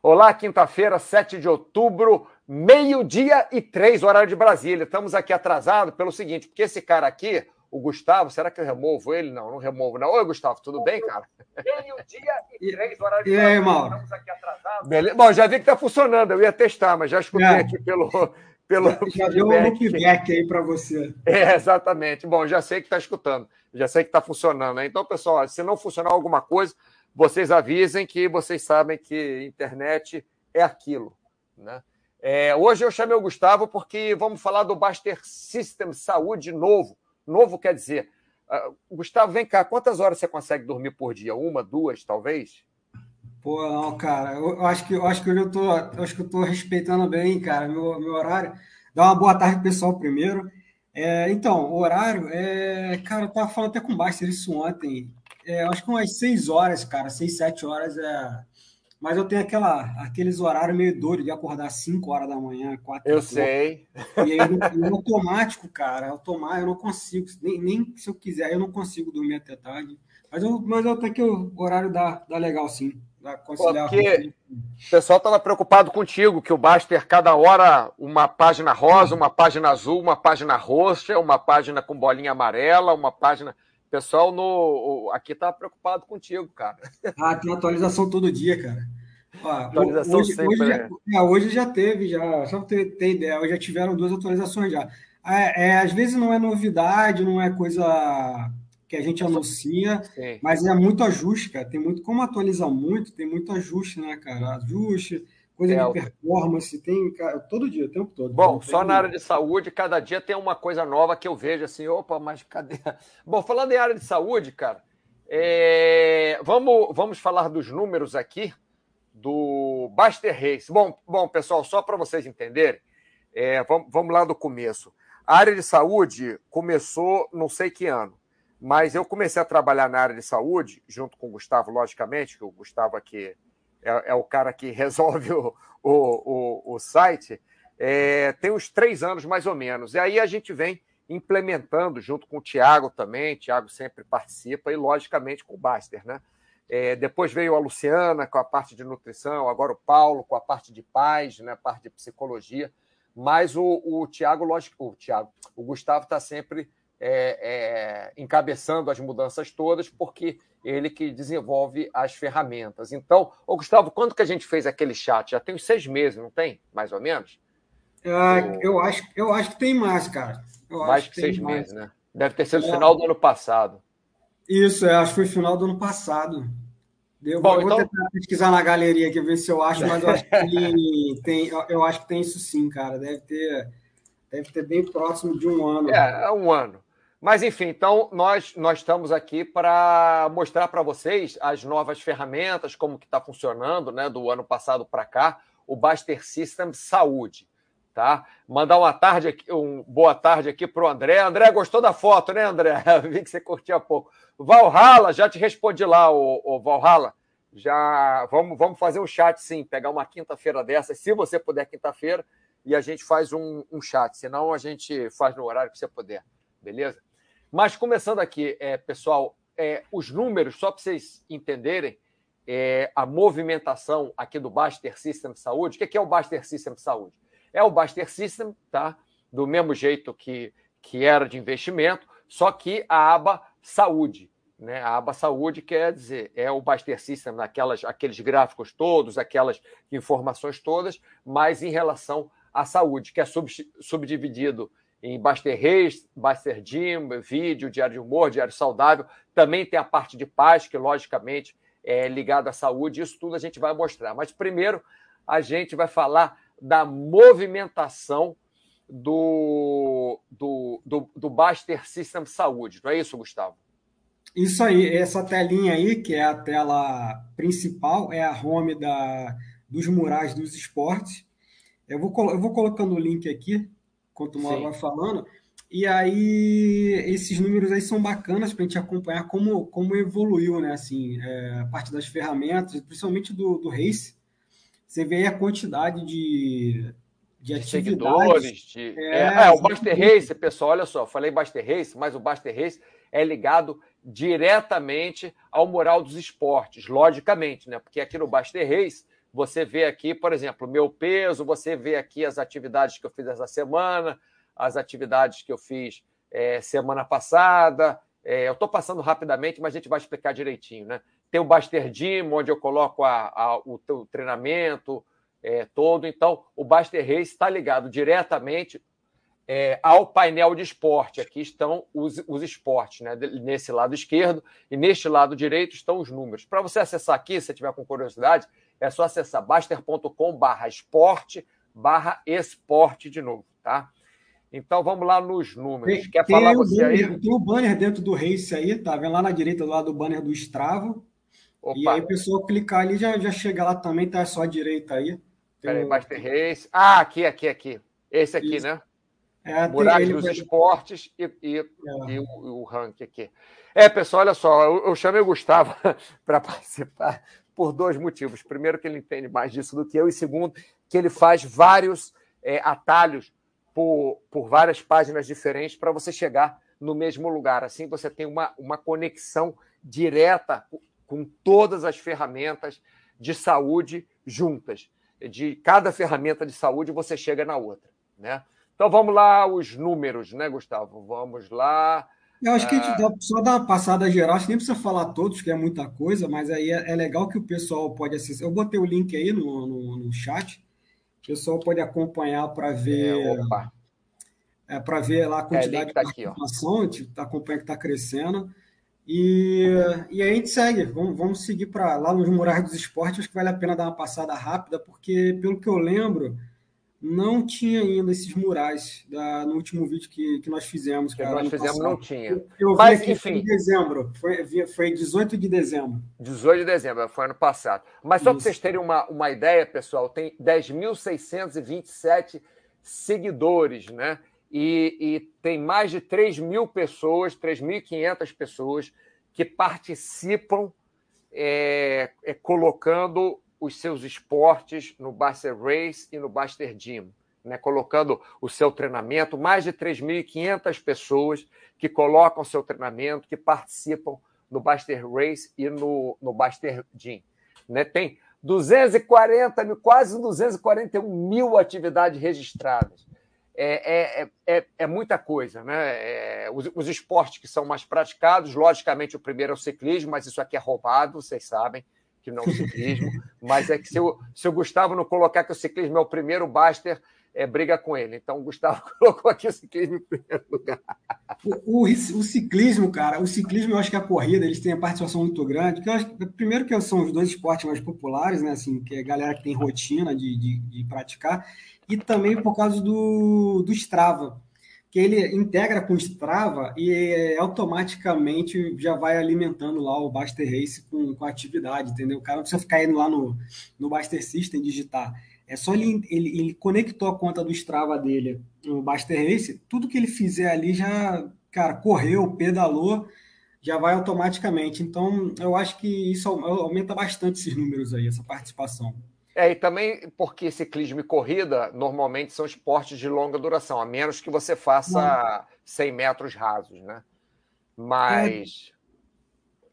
Olá, quinta-feira, 7 de outubro, meio-dia e três, horário de Brasília. Estamos aqui atrasados pelo seguinte, porque esse cara aqui, o Gustavo, será que eu removo ele? Não, não removo, não. Oi, Gustavo, tudo bem, cara? Meio-dia e três, horário de Brasília. E aí, Mauro? Estamos aqui atrasados. Beleza. Bom, já vi que está funcionando, eu ia testar, mas já escutei é. aqui pelo, pelo já deu um feedback aí para você. É, exatamente. Bom, já sei que está escutando, já sei que está funcionando. Né? Então, pessoal, se não funcionar alguma coisa, vocês avisem que vocês sabem que internet é aquilo. Né? É, hoje eu chamei o Gustavo porque vamos falar do Baster System Saúde novo. Novo quer dizer, uh, Gustavo, vem cá, quantas horas você consegue dormir por dia? Uma, duas, talvez? Pô, não, cara, eu acho que, eu acho que eu tô, acho que eu tô respeitando bem, cara, meu, meu horário. Dá uma boa tarde, pessoal, primeiro. É, então, o horário, é, cara, eu tava falando até com o Baster isso ontem. É, acho que umas seis horas, cara, seis, sete horas é. Mas eu tenho aquela, aqueles horários meio doido de acordar às 5 horas da manhã, 4 Eu sei. E aí, no, automático, cara, automático, eu não consigo, nem, nem se eu quiser, eu não consigo dormir até tarde. Mas eu, mas eu até que o horário dá, dá legal, sim. Porque o pessoal estava preocupado contigo, que o Baster, cada hora, uma página rosa, uma página azul, uma página roxa, uma página com bolinha amarela, uma página. O pessoal no aqui está preocupado contigo, cara. Ah, tem atualização todo dia, cara. Ó, atualização hoje, sempre. Hoje, já, é, hoje já teve, já. Só para ter, ter ideia, hoje já tiveram duas atualizações já. É, é, às vezes não é novidade, não é coisa que a gente anuncia, Sim. mas é muito ajuste, cara. Tem muito, como atualiza muito, tem muito ajuste, né, cara? Ajuste, coisa é, de performance, tem cara, todo dia, o tempo todo. Bom, só na área de saúde, cada dia tem uma coisa nova que eu vejo assim, opa, mas cadê? Bom, falando em área de saúde, cara, é... vamos, vamos falar dos números aqui do Baster Race. Bom, bom pessoal, só para vocês entenderem, é, vamos, vamos lá do começo. A área de saúde começou não sei que ano. Mas eu comecei a trabalhar na área de saúde, junto com o Gustavo, logicamente, que o Gustavo aqui é, é o cara que resolve o, o, o, o site, é, tem uns três anos mais ou menos. E aí a gente vem implementando, junto com o Tiago também, o Tiago sempre participa, e logicamente com o Baster, né? É, depois veio a Luciana com a parte de nutrição, agora o Paulo com a parte de paz, né, parte de psicologia. Mas o, o Tiago, lógico, o Tiago, o Gustavo está sempre é, é, encabeçando as mudanças todas, porque ele que desenvolve as ferramentas. Então, ô Gustavo, quando que a gente fez aquele chat? Já tem uns seis meses, não tem? Mais ou menos? É, eu, acho, eu acho que tem mais, cara. Eu mais que, que seis mais. meses, né? Deve ter sido no é. final do ano passado. Isso, é, acho que foi final do ano passado. Eu Bom, vou, então... tentar pesquisar na galeria aqui, ver se eu acho, mas eu acho que tem, eu acho que tem isso sim, cara. Deve ter, deve ter bem próximo de um ano. É, é um ano. Mas, enfim, então nós, nós estamos aqui para mostrar para vocês as novas ferramentas, como que está funcionando, né, do ano passado para cá, o Baster System Saúde. Tá? Mandar uma tarde aqui, um boa tarde aqui para o André. André, gostou da foto, né, André? Vi que você curtiu há pouco. Valhalla, já te respondi lá, o, o Valhalla. Já vamos, vamos fazer um chat, sim, pegar uma quinta-feira dessa, se você puder, quinta-feira, e a gente faz um, um chat. Senão a gente faz no horário que você puder, beleza? Mas começando aqui, é, pessoal, é, os números, só para vocês entenderem, é, a movimentação aqui do Baster System Saúde. O que é o Baster System Saúde? É o Baster System, tá? Do mesmo jeito que, que era de investimento, só que a aba saúde. Né? A aba saúde quer dizer, é o Baster System, naquelas, aqueles gráficos todos, aquelas informações todas, mas em relação à saúde, que é sub, subdividido em Baster Reis, Baster Jim, vídeo, diário de humor, diário saudável. Também tem a parte de paz, que logicamente é ligada à saúde. Isso tudo a gente vai mostrar. Mas primeiro a gente vai falar da movimentação do, do, do, do Baster System Saúde. Não é isso, Gustavo? Isso aí, essa telinha aí, que é a tela principal, é a home da, dos murais dos esportes. Eu vou, eu vou colocando o link aqui quanto o Mauro vai falando. E aí, esses números aí são bacanas para a gente acompanhar como, como evoluiu, né? Assim, é, a parte das ferramentas, principalmente do, do Race. Você vê aí a quantidade de, de atividades. Seguidores. De... É, é, é, o Baster Race, pessoal, olha só, falei Baster Race, mas o Baster Race é ligado diretamente ao moral dos esportes, logicamente, né? Porque aqui no Baster Race você vê aqui, por exemplo, meu peso, você vê aqui as atividades que eu fiz essa semana, as atividades que eu fiz é, semana passada. É, eu estou passando rapidamente, mas a gente vai explicar direitinho, né? Tem o Baster Gym, onde eu coloco a, a, o, o treinamento é, todo. Então, o Baster Race está ligado diretamente é, ao painel de esporte. Aqui estão os, os esportes, né? nesse lado esquerdo, e neste lado direito estão os números. Para você acessar aqui, se tiver com curiosidade, é só acessar baster.com barra esporte barra esporte de novo, tá? Então vamos lá nos números. Tem, Quer tem falar você banner, aí? Tem o banner dentro do Race aí, tá vendo lá na direita do lado do banner do Stravo. Opa. E aí o pessoal clicar ali já, já chega lá também, tá só à direita aí. Peraí. Baster Race. Ah, aqui, aqui, aqui. Esse aqui, Isso. né? É, Murais dos Esportes e, e, é. e o, o ranking aqui. É, pessoal, olha só, eu, eu chamei o Gustavo para participar por dois motivos. Primeiro, que ele entende mais disso do que eu, e segundo, que ele faz vários é, atalhos por, por várias páginas diferentes para você chegar no mesmo lugar. Assim, você tem uma, uma conexão direta com todas as ferramentas de saúde juntas. De cada ferramenta de saúde, você chega na outra. Né? Então vamos lá, os números, né, Gustavo? Vamos lá. Eu acho que a gente ah. dá, só dá uma passada geral, acho que nem precisa falar todos, que é muita coisa, mas aí é, é legal que o pessoal pode acessar. Eu botei o link aí no, no, no chat, o pessoal pode acompanhar para ver. É, é para ver lá a é, quantidade é, tá de participação, está acompanhando que está crescendo. E, e aí a gente segue, vamos, vamos seguir para lá nos Murais dos Esportes, acho que vale a pena dar uma passada rápida, porque pelo que eu lembro, não tinha ainda esses murais da, no último vídeo que, que nós fizemos. Que nós fizemos passado. não tinha. Eu, eu Mas, vi enfim. em dezembro, foi, foi 18 de dezembro. 18 de dezembro, foi ano passado. Mas só para vocês terem uma, uma ideia, pessoal, tem 10.627 seguidores, né? E, e tem mais de 3 mil pessoas, 3.500 pessoas que participam é, é, colocando os seus esportes no Baster Race e no Baster Gym, né? colocando o seu treinamento. Mais de 3.500 pessoas que colocam seu treinamento, que participam no Baster Race e no, no Baster Gym. Né? Tem 240 mil, quase 241 mil atividades registradas. É, é, é, é, muita coisa, né? É, os, os, esportes que são mais praticados, logicamente, o primeiro é o ciclismo, mas isso aqui é roubado, vocês sabem que não é o ciclismo, mas é que se o, se o Gustavo não colocar que o ciclismo é o primeiro, Baster é, briga com ele. Então o Gustavo colocou aqui o ciclismo em primeiro lugar. O, o, o, ciclismo, cara, o ciclismo eu acho que a corrida eles têm a participação muito grande. Acho, primeiro que são os dois esportes mais populares, né? Assim, que é a galera que tem rotina de, de, de praticar, e também por causa do, do Strava que ele integra com o Strava e é, automaticamente já vai alimentando lá o Baster Race com, com atividade, entendeu? O cara não precisa ficar indo lá no, no System digitar. É só ele, ele, ele conectou a conta do Strava dele no Baster Race, tudo que ele fizer ali já, cara, correu, pedalou, já vai automaticamente. Então, eu acho que isso aumenta bastante esses números aí, essa participação. É, e também porque ciclismo e corrida normalmente são esportes de longa duração, a menos que você faça Não. 100 metros rasos, né? Mas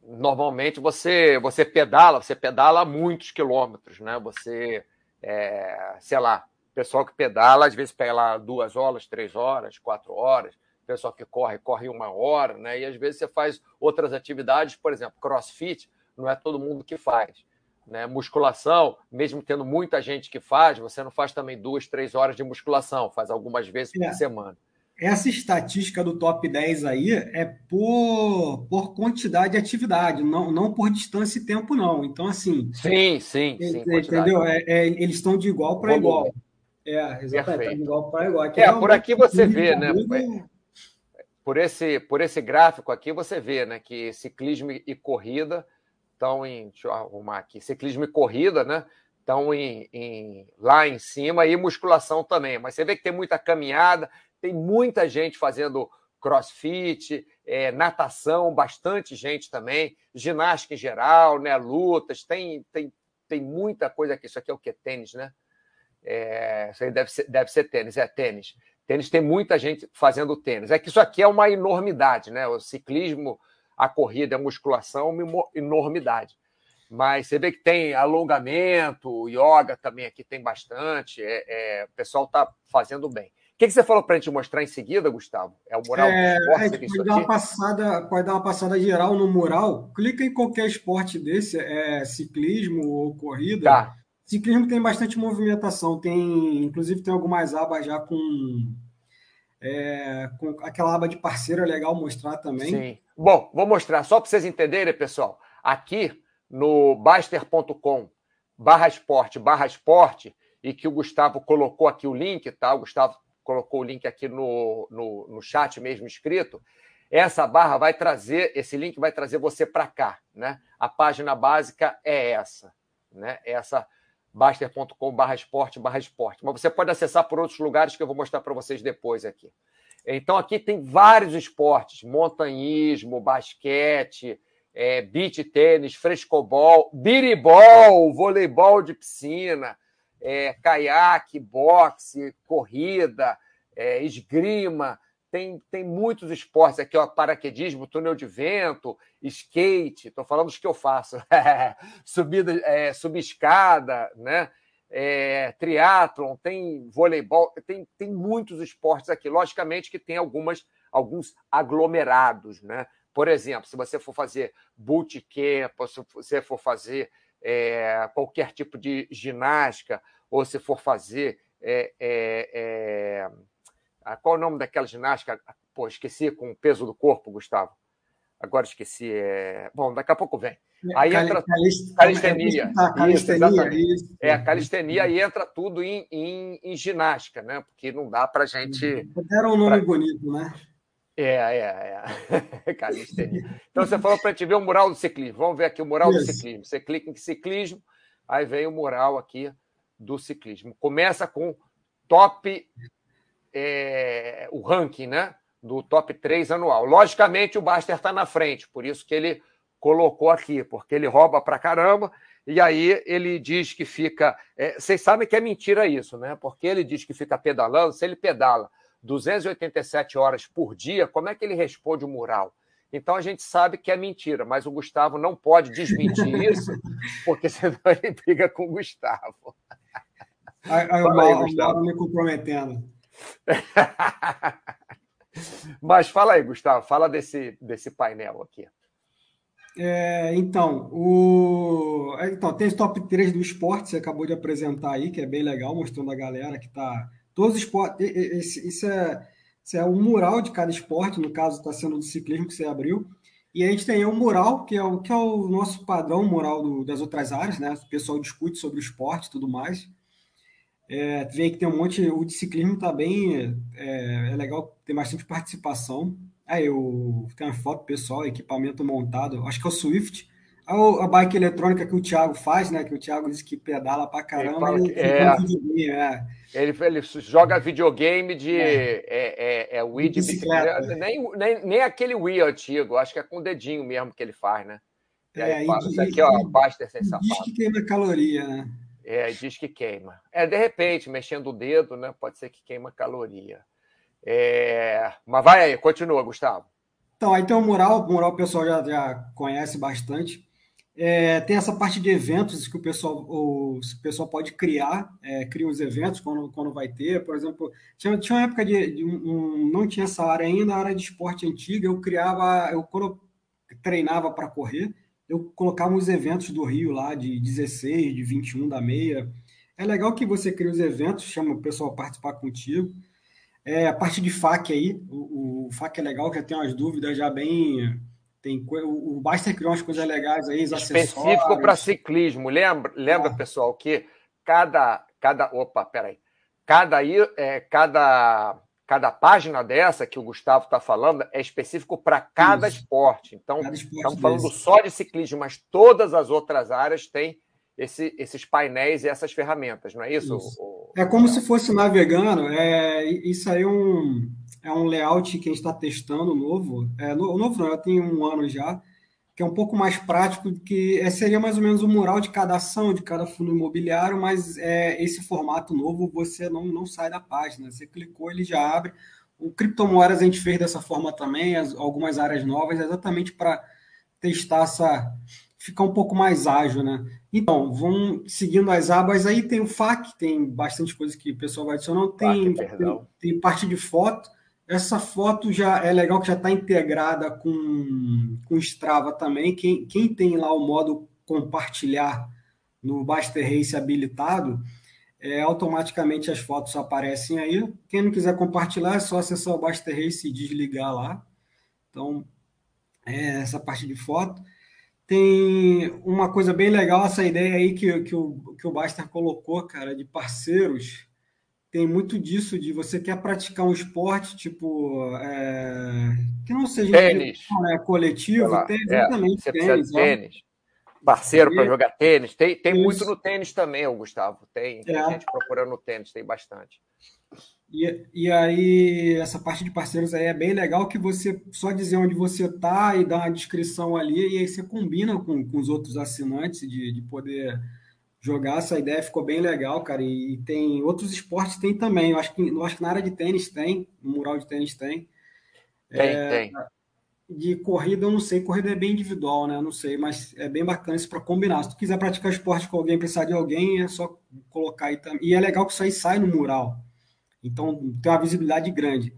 é. normalmente você você pedala, você pedala muitos quilômetros, né? Você, é, sei lá, pessoal que pedala às vezes pega lá duas horas, três horas, quatro horas. Pessoal que corre, corre uma hora, né? E às vezes você faz outras atividades, por exemplo, crossfit, não é todo mundo que faz. Né? Musculação, mesmo tendo muita gente que faz, você não faz também duas, três horas de musculação, faz algumas vezes por é. semana. Essa estatística do top 10 aí é por, por quantidade de atividade, não, não por distância e tempo, não. Então, assim. Sim, sim, sim. Entendeu? É, é, eles estão de igual para igual. É, exatamente. De igual para igual. Aqui é, por aqui você vê, né? Por esse, por esse gráfico aqui, você vê né, que ciclismo e corrida estão em. Deixa eu arrumar aqui. Ciclismo e corrida, né? Estão em, em, lá em cima e musculação também. Mas você vê que tem muita caminhada, tem muita gente fazendo crossfit, é, natação, bastante gente também, ginástica em geral, né? Lutas, tem, tem, tem muita coisa aqui. Isso aqui é o que? Tênis, né? É, isso aí deve ser, deve ser tênis, é tênis. Tênis tem muita gente fazendo tênis. É que isso aqui é uma enormidade, né? O ciclismo a corrida, a musculação, uma enormidade. Mas você vê que tem alongamento, yoga também aqui tem bastante. É, é, o pessoal está fazendo bem. O que, que você falou para a gente mostrar em seguida, Gustavo? É o mural é, do esporte? É, pode, dar uma passada, pode dar uma passada geral no mural. Clica em qualquer esporte desse, é, ciclismo ou corrida. Tá. Ciclismo tem bastante movimentação. Tem, inclusive, tem algumas abas já com, é, com aquela aba de parceiro, é legal mostrar também. Sim. Bom, vou mostrar só para vocês entenderem, pessoal. Aqui no baster.com barra esporte barra esporte e que o Gustavo colocou aqui o link, tá? O Gustavo colocou o link aqui no, no, no chat mesmo escrito, essa barra vai trazer, esse link vai trazer você para cá, né? A página básica é essa, né? Essa baster.com barra esporte barra esporte. Mas você pode acessar por outros lugares que eu vou mostrar para vocês depois aqui. Então aqui tem vários esportes, montanhismo, basquete, é, beach tênis, frescobol, biribol, voleibol de piscina, é, caiaque, boxe, corrida, é, esgrima, tem, tem muitos esportes aqui, ó, paraquedismo, túnel de vento, skate, estou falando dos que eu faço, subida, é, subescada, né? É, triatlon, tem voleibol, tem, tem muitos esportes aqui. Logicamente que tem algumas, alguns aglomerados, né? Por exemplo, se você for fazer bootcamp, se você for fazer é, qualquer tipo de ginástica, ou se for fazer. É, é, é qual é o nome daquela ginástica? Pô, esqueci com o peso do corpo, Gustavo. Agora esqueci. É... Bom, daqui a pouco vem. É, aí entra calistenia. calistenia, isso, isso. É, a calistenia aí entra tudo em, em, em, ginástica, né? Porque não dá para gente. Era um nome pra... bonito, né? É, é, é. calistenia. Então você falou para a gente ver o mural do ciclismo. Vamos ver aqui o mural isso. do ciclismo. Você clica em ciclismo, aí vem o mural aqui do ciclismo. Começa com top, é, o ranking, né? Do top 3 anual. Logicamente, o Baster está na frente, por isso que ele colocou aqui, porque ele rouba pra caramba, e aí ele diz que fica. É, vocês sabem que é mentira isso, né? Porque ele diz que fica pedalando, se ele pedala 287 horas por dia, como é que ele responde o mural? Então a gente sabe que é mentira, mas o Gustavo não pode desmentir isso, porque senão ele briga com o Gustavo. Aí, aí o Mauro me comprometendo. Mas fala aí, Gustavo, fala desse, desse painel aqui. É, então, o, é, então, tem esse top 3 do esporte, você acabou de apresentar aí, que é bem legal, mostrando a galera que está. Todos os esportes. Isso é, isso é um mural de cada esporte, no caso está sendo do ciclismo que você abriu. E a gente tem um mural, que é o, que é o nosso padrão mural do, das outras áreas, né? O pessoal discute sobre o esporte e tudo mais. É, vê que tem um monte, o de ciclismo tá bem, é, é legal, tem bastante participação. Aí eu tem uma foto pessoal, equipamento montado, acho que é o Swift. A, a bike eletrônica que o Thiago faz, né? Que o Thiago disse que pedala pra caramba. Ele, ele, é, videogame, é. ele, ele joga videogame de é, é, é, é Wii de bicicleta. bicicleta. Nem, nem, nem aquele Wii antigo, acho que é com o dedinho mesmo que ele faz, né? E aí, é, fala, e, isso aqui, ó, Baster sem sapato. Diz que queima caloria, né? É, diz que queima. É, de repente, mexendo o dedo, né? Pode ser que queima caloria. É... Mas vai aí, continua, Gustavo. Então, aí tem o mural, o mural o pessoal já, já conhece bastante. É, tem essa parte de eventos que o pessoal, o, o pessoal pode criar, é, cria os eventos quando, quando vai ter. Por exemplo, tinha, tinha uma época de, de um, não tinha essa área ainda, a área de esporte antiga, eu criava, eu quando eu treinava para correr, eu colocava os eventos do Rio lá, de 16, de 21 da meia. É legal que você cria os eventos, chama o pessoal a participar contigo. É, a parte de FAQ aí, o, o FAQ é legal, que tem umas dúvidas já bem. Tem, o, o Baster criou umas coisas legais aí, Específico para ciclismo. Lembra, lembra é. pessoal, que cada. cada opa, peraí. Cada, é, cada cada página dessa que o Gustavo está falando é específico para cada Isso. esporte. Então, cada esporte estamos falando desse. só de ciclismo, mas todas as outras áreas têm esse, esses painéis e essas ferramentas, não é isso? isso. O... É como se fosse navegando. É, isso aí é um, é um layout que a gente está testando novo. É, no, novo não, eu tenho um ano já que é um pouco mais prático, que é, seria mais ou menos o mural de cada ação, de cada fundo imobiliário, mas é, esse formato novo você não, não sai da página. Você clicou, ele já abre. O Criptomoedas a gente fez dessa forma também, as, algumas áreas novas, exatamente para testar essa ficar um pouco mais ágil, né? Então, vamos seguindo as abas aí, tem o FAQ, tem bastante coisa que o pessoal vai adicionar. Tem, FAQ, tem, tem, parte de foto. Essa foto já é legal que já está integrada com, com Strava também. Quem, quem tem lá o modo compartilhar no Baster Race habilitado, é, automaticamente as fotos aparecem aí. Quem não quiser compartilhar, é só acessar o Baster Race e desligar lá. Então, é essa parte de foto. Tem uma coisa bem legal, essa ideia aí que, que, o, que o Baster colocou, cara, de parceiros. Tem muito disso, de você quer praticar um esporte, tipo, é, que não seja tênis. Né, coletivo, lá, tem é, exatamente é, tênis. tênis. Parceiro para jogar tênis. Tem, tem muito no tênis também, Gustavo. Tem, tem é. gente procurando no tênis, tem bastante. E, e aí, essa parte de parceiros aí é bem legal que você só dizer onde você está e dar uma descrição ali, e aí você combina com, com os outros assinantes de, de poder jogar. Essa ideia ficou bem legal, cara. E, tem outros esportes tem também. Eu acho que, eu acho que na área de tênis tem, no mural de tênis tem. Tem, é, tem. De corrida, eu não sei, corrida é bem individual, né? Eu não sei, mas é bem bacana isso para combinar. Se tu quiser praticar esporte com alguém, precisar de alguém, é só colocar aí também. E é legal que isso aí sai no mural. Então, tem uma visibilidade grande.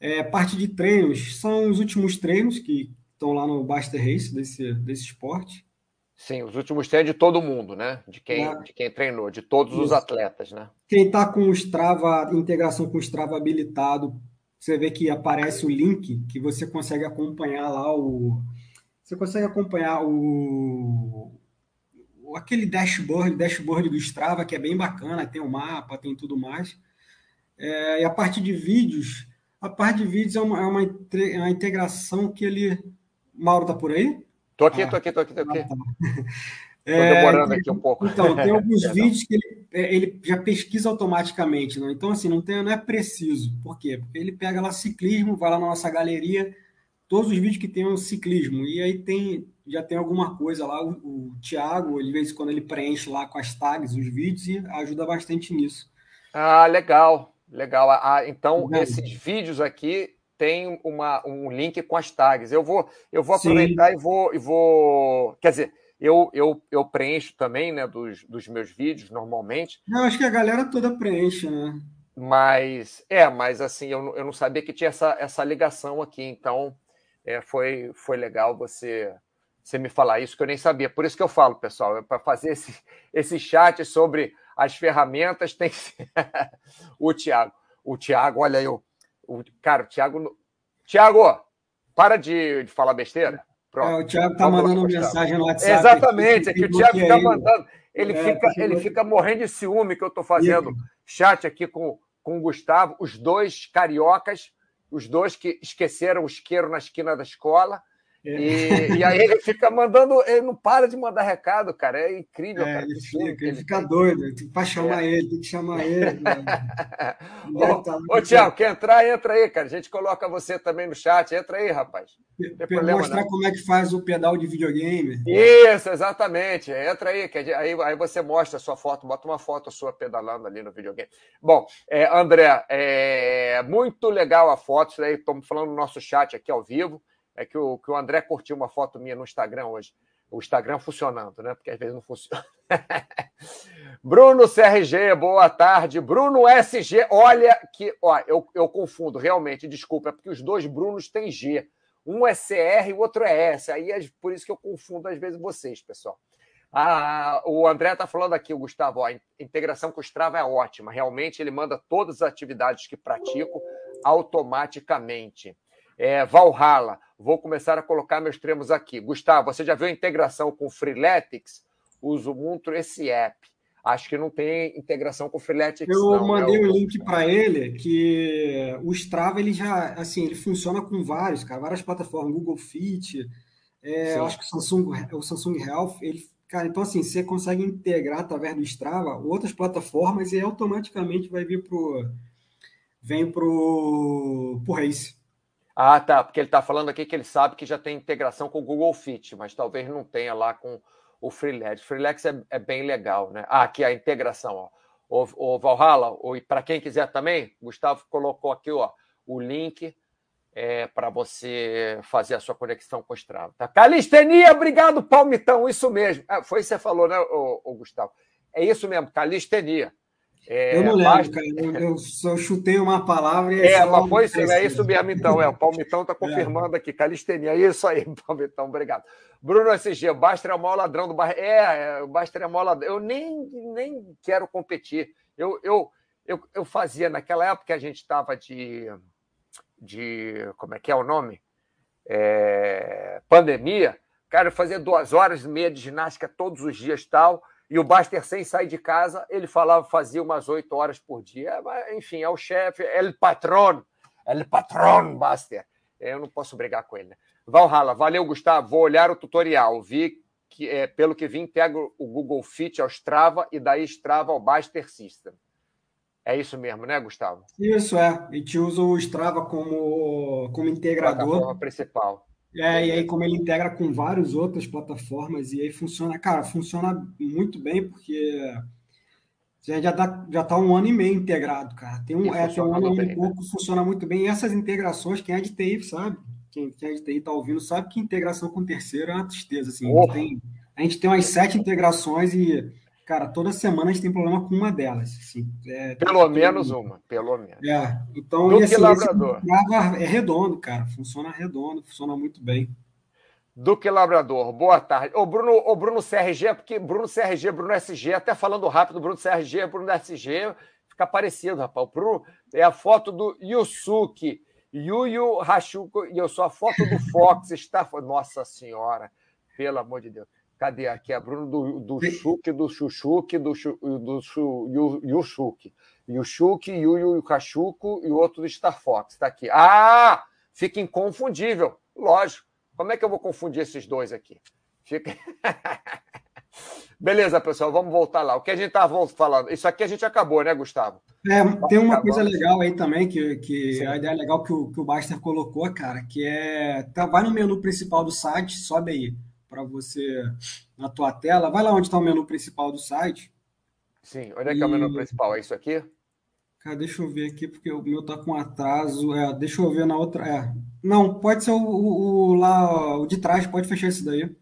É, parte de treinos são os últimos treinos que estão lá no Baster Race desse, desse esporte. Sim, os últimos treinos de todo mundo, né? De quem, é. de quem treinou, de todos Isso. os atletas, né? Quem está com o Strava, integração com o Strava habilitado, você vê que aparece o link que você consegue acompanhar lá o. Você consegue acompanhar o. Aquele dashboard, dashboard do Strava, que é bem bacana, tem o mapa, tem tudo mais. É, e a parte de vídeos, a parte de vídeos é uma, é uma, é uma integração que ele. Mauro tá por aí? Tô aqui, ah, tô aqui, tô aqui, tô aqui. Ah, tá. É, demorando aqui um pouco. Então, tem alguns vídeos que ele, é, ele, já pesquisa automaticamente, não? Então, assim, não, tem, não é preciso. Por quê? Porque ele pega lá ciclismo, vai lá na nossa galeria, todos os vídeos que tem o ciclismo, e aí tem, já tem alguma coisa lá. O, o Thiago, de vez em quando, ele preenche lá com as tags os vídeos e ajuda bastante nisso. Ah, legal. Legal. Ah, então, esses vídeos aqui tem uma, um link com as tags. Eu vou, eu vou aproveitar e vou, e vou. Quer dizer, eu, eu, eu preencho também né, dos, dos meus vídeos normalmente. Eu acho que a galera toda preenche, né? Mas, é, mas assim, eu, eu não sabia que tinha essa, essa ligação aqui, então é, foi, foi legal você, você me falar isso, que eu nem sabia. Por isso que eu falo, pessoal, é para fazer esse, esse chat sobre as ferramentas tem que ser o Tiago. O Tiago, olha eu. O, cara, o Tiago. Tiago, para de, de falar besteira. Pronto. É, o Tiago tá mandando mensagem no WhatsApp. Exatamente, é que o Tiago fica mandando. Ele, é, fica, ele fica morrendo de ciúme que eu estou fazendo chat aqui com, com o Gustavo, os dois cariocas, os dois que esqueceram o isqueiro na esquina da escola. E, e, aí ele fica mandando, ele não para de mandar recado, cara. É incrível, é, cara. Ele fica, ele fica doido, tem que chamar é. ele, tem que chamar ele. ô, tá ô Tiago, quer entrar? Entra aí, cara. A gente coloca você também no chat. Entra aí, rapaz. Para mostrar não. como é que faz o pedal de videogame. Isso, exatamente. Entra aí, que aí, aí você mostra a sua foto, bota uma foto sua pedalando ali no videogame. Bom, é, André, é muito legal a foto, isso aí estamos falando no nosso chat aqui ao vivo é que o, que o André curtiu uma foto minha no Instagram hoje. O Instagram funcionando, né? Porque às vezes não funciona. Bruno CRG, boa tarde. Bruno SG, olha que. Ó, eu, eu confundo, realmente, desculpa, é porque os dois Brunos têm G. Um é CR e o outro é S. Aí é por isso que eu confundo às vezes vocês, pessoal. Ah, o André está falando aqui, o Gustavo, ó, a integração com o Strava é ótima. Realmente ele manda todas as atividades que pratico automaticamente. É, Valhalla, vou começar a colocar meus termos aqui. Gustavo, você já viu a integração com o Freeletics? Uso muito esse app. Acho que não tem integração com o Freeletics. Eu não, mandei o um link para ele que o Strava ele já assim ele funciona com vários, cara, várias plataformas, Google Fit, é, acho que o Samsung, o Samsung Health, ele, cara, então assim você consegue integrar através do Strava outras plataformas e automaticamente vai vir pro vem pro pro Race. Ah, tá, porque ele está falando aqui que ele sabe que já tem integração com o Google Fit, mas talvez não tenha lá com o Freelance. O Freelance é, é bem legal, né? Ah, aqui a integração, ó. O, o Valhalla, para quem quiser também, Gustavo colocou aqui ó, o link é, para você fazer a sua conexão com o Strava. Tá? Calistenia, obrigado, Palmitão, isso mesmo. Ah, foi isso que você falou, né, ô, Gustavo? É isso mesmo, calistenia. É, eu não lembro, cara. Eu, só chutei uma palavra e É, mas foi isso, é isso mesmo, então. É, o Palmitão está é. confirmando é. aqui. Calistenia, é isso aí, Palmitão, obrigado. Bruno SG, o Baster é o maior ladrão do bairro. É, é, o Baster é o maior ladrão. Eu nem, nem quero competir. Eu, eu, eu, eu fazia, naquela época que a gente estava de, de. Como é que é o nome? É, pandemia. Cara, eu fazia duas horas e meia de ginástica todos os dias tal e o Baster, sem sair de casa, ele falava, fazia umas oito horas por dia. Mas, enfim, é o chefe, é o patrão. É o patrão, Baster. Eu não posso brigar com ele. Né? Valhalla, valeu, Gustavo. Vou olhar o tutorial. Vi que, é, pelo que vim, pega o Google Fit ao Strava e daí Strava ao Baster System. É isso mesmo, né, Gustavo? Isso, é. A gente usa o Strava como, como integrador. Plataforma principal. É, e aí como ele integra com várias outras plataformas, e aí funciona, cara, funciona muito bem, porque já, já, tá, já tá um ano e meio integrado, cara. Tem um, é, tem um ano e pouco, né? funciona muito bem. E essas integrações, quem é de TI sabe, quem, quem é de TI tá ouvindo, sabe que integração com terceiro é uma tristeza, assim. A gente, tem, a gente tem umas sete integrações e Cara, toda semana a gente tem problema com uma delas. Assim, é, pelo menos uma, pelo menos. É, então, Do e, assim, labrador. é redondo, cara. Funciona redondo, funciona muito bem. Do que Labrador, boa tarde. O Bruno, o Bruno CRG, porque Bruno CRG, Bruno SG, até falando rápido, Bruno CRG, Bruno SG, fica parecido, rapaz. O Bruno é a foto do Yusuke, Yuyu Hashuko, e eu sou a foto do Fox, está. Nossa Senhora, pelo amor de Deus. Cadê aqui? A Bruno do, do Chuque, do Chuchuque, do, do Yuchuque. Yuchuque, Yuyu Cachuco e o outro do Star Fox. Está aqui. Ah! Fica inconfundível. Lógico. Como é que eu vou confundir esses dois aqui? Fica. Beleza, pessoal, vamos voltar lá. O que a gente estava falando? Isso aqui a gente acabou, né, Gustavo? É, tem uma coisa legal aí também, que, que a ideia legal que o, que o Baster colocou, cara, que é. Tá, vai no menu principal do site, sobe aí para você na tua tela. Vai lá onde está o menu principal do site. Sim, onde é que é o menu principal? É isso aqui? Cara, deixa eu ver aqui, porque o meu tá com atraso. É, deixa eu ver na outra. É. Não, pode ser o, o, o lá, o de trás, pode fechar esse daí.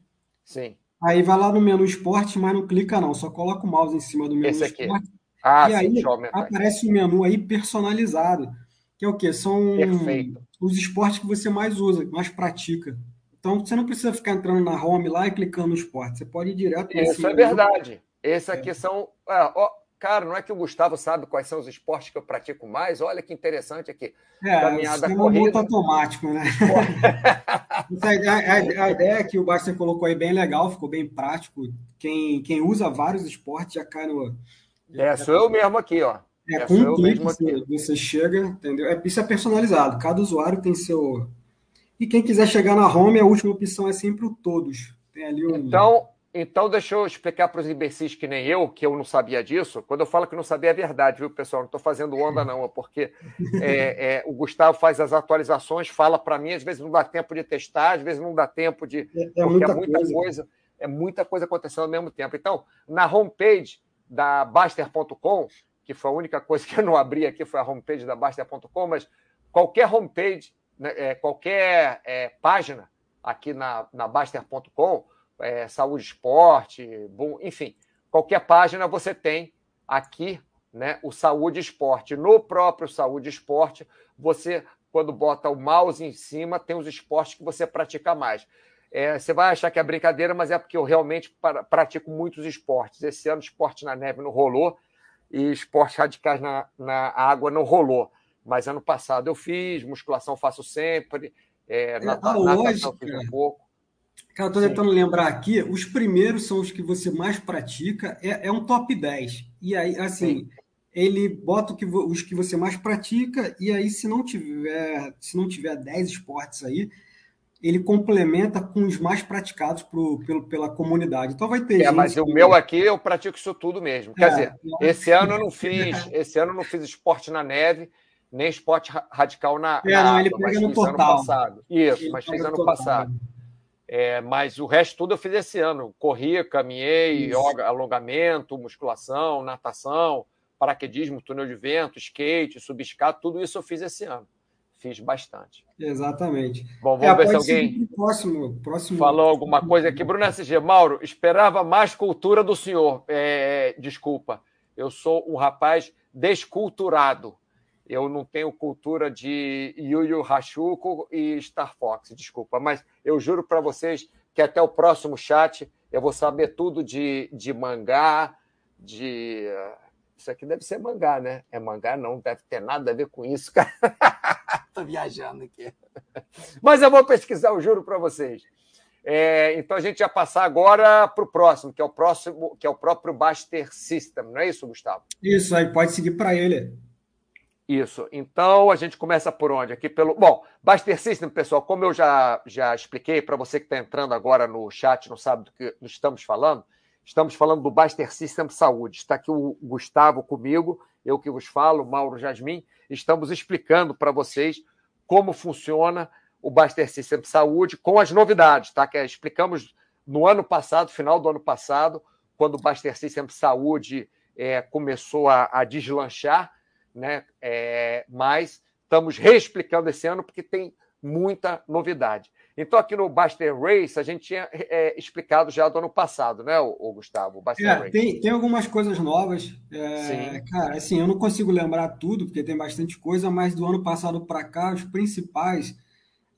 Sim. Aí vai lá no menu esporte, mas não clica não, só coloca o mouse em cima do menu esse aqui. esporte. Ah, e sim, aí aparece um menu aí personalizado, que é o quê? São Perfeito. os esportes que você mais usa, mais pratica. Então você não precisa ficar entrando na home lá e clicando no esporte. Você pode ir direto. Isso é verdade. Esses aqui é. são. Ah, ó, cara, não é que o Gustavo sabe quais são os esportes que eu pratico mais. Olha que interessante aqui. É, Caminhada é corrida. automático, né? a, a, a, ideia é que o Basta colocou aí bem legal, ficou bem prático. Quem, quem usa vários esportes já cai no. É, sou eu mesmo aqui, ó. É, é com um clique você, você chega, entendeu? É, isso é personalizado. Cada usuário tem seu, e quem quiser chegar na home, a última opção é sempre o todos. Tem ali um... Então, então, deixa eu explicar para os imbecis que nem eu, que eu não sabia disso. Quando eu falo que não sabia, é verdade, viu, pessoal? Não estou fazendo onda, não, é porque é, é, o Gustavo faz as atualizações, fala para mim, às vezes não dá tempo de testar, às vezes não dá tempo de. É, é muita, é muita coisa. coisa. É muita coisa acontecendo ao mesmo tempo. Então, na homepage da Baster.com, que foi a única coisa que eu não abri aqui, foi a homepage da Baster.com, mas qualquer homepage né, é, qualquer é, página aqui na, na Baster.com, é, saúde esporte, bom, enfim, qualquer página você tem aqui né, o saúde esporte. No próprio saúde esporte, você, quando bota o mouse em cima, tem os esportes que você pratica mais. É, você vai achar que é brincadeira, mas é porque eu realmente pratico muitos esportes. Esse ano, esporte na neve não rolou e esportes radicais na, na água não rolou. Mas ano passado eu fiz, musculação faço sempre, é, é natação lógica, fiz um pouco. Cara, tô tentando lembrar aqui, os primeiros são os que você mais pratica, é, é um top 10. E aí, assim, Sim. ele bota que, os que você mais pratica, e aí, se não tiver, se não tiver 10 esportes aí, ele complementa com os mais praticados pro, pelo, pela comunidade. Então vai ter. É, mas o meu aqui eu pratico isso tudo mesmo. Quer é, dizer, esse ano eu não fiz, esse ano eu não fiz esporte na neve, nem esporte radical na, é, não, ele pega no total. passado. Isso, ele mas fiz ano total. passado. É, mas o resto tudo eu fiz esse ano. Corri, caminhei, yoga, alongamento, musculação, natação, paraquedismo, túnel de vento, skate, subescada, tudo isso eu fiz esse ano. fiz bastante. Exatamente. Bom, vamos é, ver se alguém próximo, próximo... falou alguma coisa aqui. Bruno SG, Mauro, esperava mais cultura do senhor. É, desculpa, eu sou um rapaz desculturado. Eu não tenho cultura de Yu Yu Hachuko e Star Fox, desculpa, mas eu juro para vocês que até o próximo chat eu vou saber tudo de, de mangá, de. Isso aqui deve ser mangá, né? É mangá, não deve ter nada a ver com isso, cara. Estou viajando aqui. Mas eu vou pesquisar, eu juro para vocês. É, então a gente vai passar agora para o próximo, que é o próximo, que é o próprio Baster System, não é isso, Gustavo? Isso, aí pode seguir para ele. Isso. Então a gente começa por onde? Aqui pelo. Bom, Baster System, pessoal, como eu já, já expliquei para você que está entrando agora no chat, não sabe do que estamos falando, estamos falando do Baster System Saúde. Está aqui o Gustavo comigo, eu que vos falo, Mauro Jasmin, estamos explicando para vocês como funciona o Baster System Saúde com as novidades, tá? Que é, explicamos no ano passado, final do ano passado, quando o Baster System Saúde é, começou a, a, deslanchar, né? É, mas estamos reexplicando esse ano porque tem muita novidade. Então, aqui no Baster Race, a gente tinha é, explicado já do ano passado, né, o, o Gustavo? O é, tem, tem algumas coisas novas. É, Sim. Cara, assim, eu não consigo lembrar tudo, porque tem bastante coisa, mas do ano passado para cá, os principais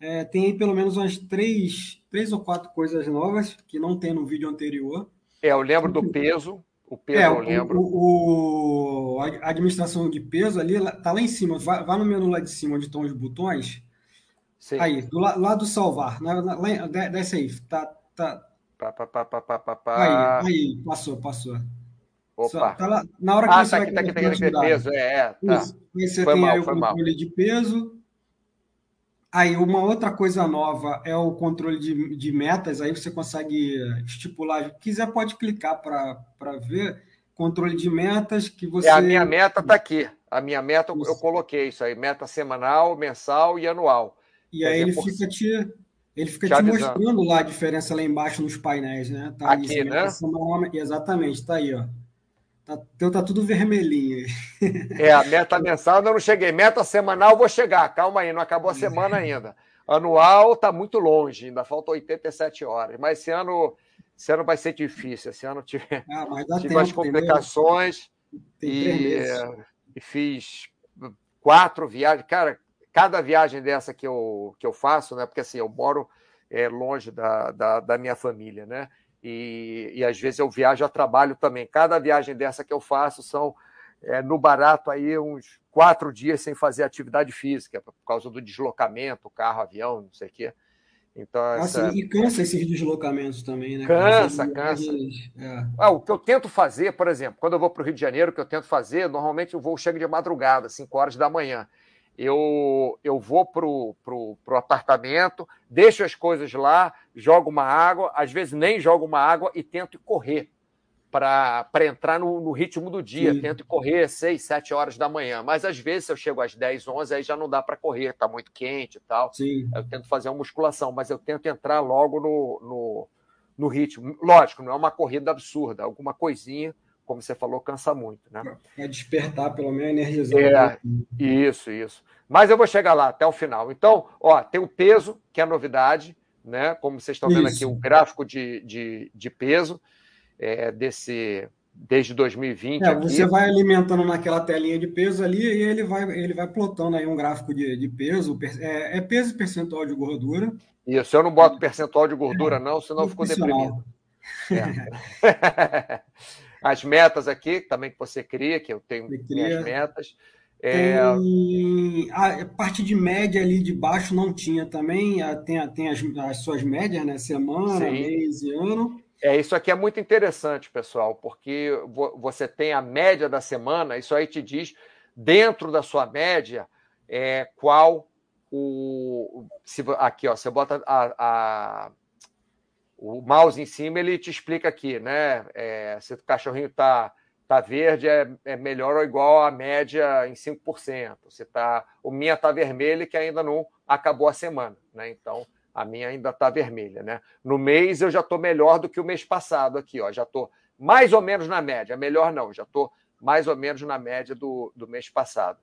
é, tem aí pelo menos umas três, três ou quatro coisas novas que não tem no vídeo anterior. É, eu lembro do peso. O peso é, eu lembro. O, o, a administração de peso ali tá lá em cima. Vá, vá no menu lá de cima onde estão os botões. Sim. Aí, do lado do salvar. Lá, lá, desce aí. Tá, tá. Pá, pá, pá, pá, pá, pá, pá. Aí, aí, passou, passou. Opa. Tá lá, na hora que ah, você tá tá aqui, tá aqui, tá aqui, peso, é, é tá. Isso. Aí você foi tem mal, aí o controle mal. de peso, Aí, uma outra coisa nova é o controle de, de metas. Aí você consegue estipular. Se quiser, pode clicar para ver. Controle de metas que você. É, a minha meta está aqui. A minha meta, isso. eu coloquei isso aí: meta semanal, mensal e anual. E Quer aí dizer, ele por... fica te. Ele fica te, te mostrando lá a diferença lá embaixo nos painéis, né? Tá aqui, aí, né? Semanal, exatamente, está aí, ó. Tá, então tá tudo vermelhinho. É, a meta mensal eu não cheguei. Meta semanal vou chegar. Calma aí, não acabou a semana ainda. Anual tá muito longe, ainda faltam 87 horas. Mas esse ano, esse ano vai ser difícil. Esse ano tive, ah, tive tempo, complicações e, e, fiz quatro viagens. Cara, cada viagem dessa que eu, que eu faço, né? Porque assim, eu moro é, longe da, da, da minha família, né? E, e às vezes eu viajo a trabalho também. Cada viagem dessa que eu faço são, é, no barato, aí uns quatro dias sem fazer atividade física, por causa do deslocamento, carro, avião, não sei o quê. Então, essa... assim, e cansa esses deslocamentos também, né? Cansa, cansa. É. Ah, o que eu tento fazer, por exemplo, quando eu vou para o Rio de Janeiro, o que eu tento fazer, normalmente o voo chega de madrugada, 5 horas da manhã eu, eu vou para o pro, pro apartamento, deixo as coisas lá, jogo uma água, às vezes nem jogo uma água e tento correr para entrar no, no, ritmo do dia. Sim. Tento correr 6, 7 horas da manhã. Mas às vezes, se eu chego às 10, 11, aí já não dá para correr, está muito quente e tal. Sim. Eu tento fazer uma musculação, mas eu tento entrar logo no, no, no ritmo. Lógico, não é uma corrida absurda, alguma coisinha como você falou, cansa muito, né? É despertar, pelo menos, energizar. É, isso, isso. Mas eu vou chegar lá até o final. Então, ó, tem o peso, que é a novidade, né? Como vocês estão vendo isso. aqui, o gráfico de, de, de peso é, desse desde 2020. É, você vai alimentando naquela telinha de peso ali e ele vai, ele vai plotando aí um gráfico de, de peso. É, é peso e percentual de gordura. Isso, eu não boto percentual de gordura, não, senão eu fico deprimido. É. As metas aqui, também que você cria, que eu tenho minhas metas. É... A parte de média ali de baixo não tinha também, tem, tem as, as suas médias, né? Semana, Sim. mês e ano. É, isso aqui é muito interessante, pessoal, porque você tem a média da semana, isso aí te diz, dentro da sua média, é, qual o. Se, aqui, ó, você bota a, a o mouse em cima ele te explica aqui, né? É, se o cachorrinho está tá verde, é, é melhor ou igual à média em 5%. Se tá, o minha está vermelha, que ainda não acabou a semana, né? Então, a minha ainda está vermelha, né? No mês eu já estou melhor do que o mês passado aqui, ó. Já estou mais ou menos na média. Melhor não, já estou mais ou menos na média do, do mês passado.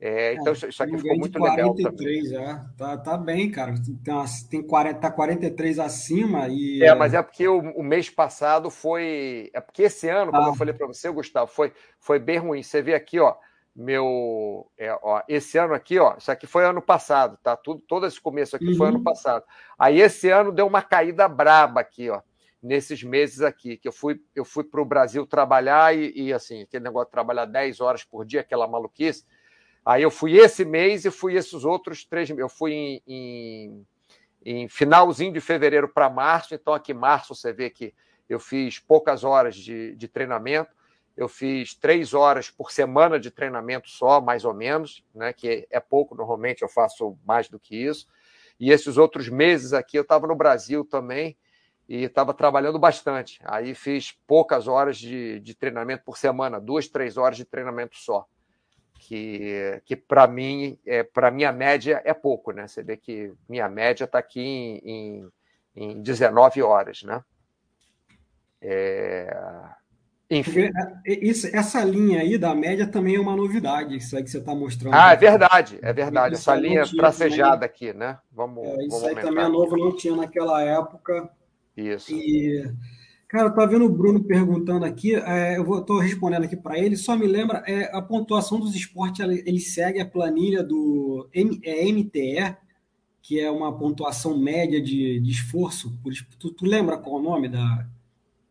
É, então, é, isso aqui ficou muito 43, legal. Já. Tá, tá bem, cara. Tem, tem 40, tá 43 acima e. É, mas é porque o, o mês passado foi. É porque esse ano, como ah. eu falei para você, Gustavo, foi, foi bem ruim. Você vê aqui, ó, meu. É, ó, esse ano aqui, ó, isso aqui foi ano passado, tá? Tudo, todo esse começo aqui uhum. foi ano uhum. passado. Aí esse ano deu uma caída braba aqui, ó nesses meses aqui, que eu fui, eu fui para o Brasil trabalhar e, e, assim, aquele negócio de trabalhar 10 horas por dia, aquela maluquice, Aí eu fui esse mês e fui esses outros três. Eu fui em, em, em finalzinho de fevereiro para março, então aqui março você vê que eu fiz poucas horas de, de treinamento. Eu fiz três horas por semana de treinamento só, mais ou menos, né? Que é pouco, normalmente eu faço mais do que isso. E esses outros meses aqui eu estava no Brasil também e estava trabalhando bastante. Aí fiz poucas horas de, de treinamento por semana, duas, três horas de treinamento só que, que para mim, é, para minha média é pouco, né? Você vê que minha média está aqui em, em, em 19 horas, né? É... Enfim. É, isso, essa linha aí da média também é uma novidade, isso aí que você está mostrando. Ah, é verdade, é verdade. Essa linha tracejada aqui, né? Vamos, é, isso vamos aí também é novo, não tinha naquela época. Isso. E Cara, tá vendo o Bruno perguntando aqui, é, eu estou respondendo aqui para ele, só me lembra, é, a pontuação dos esportes, ele segue a planilha do M, é, MTE, que é uma pontuação média de, de esforço. Por, tu, tu lembra qual é o nome da...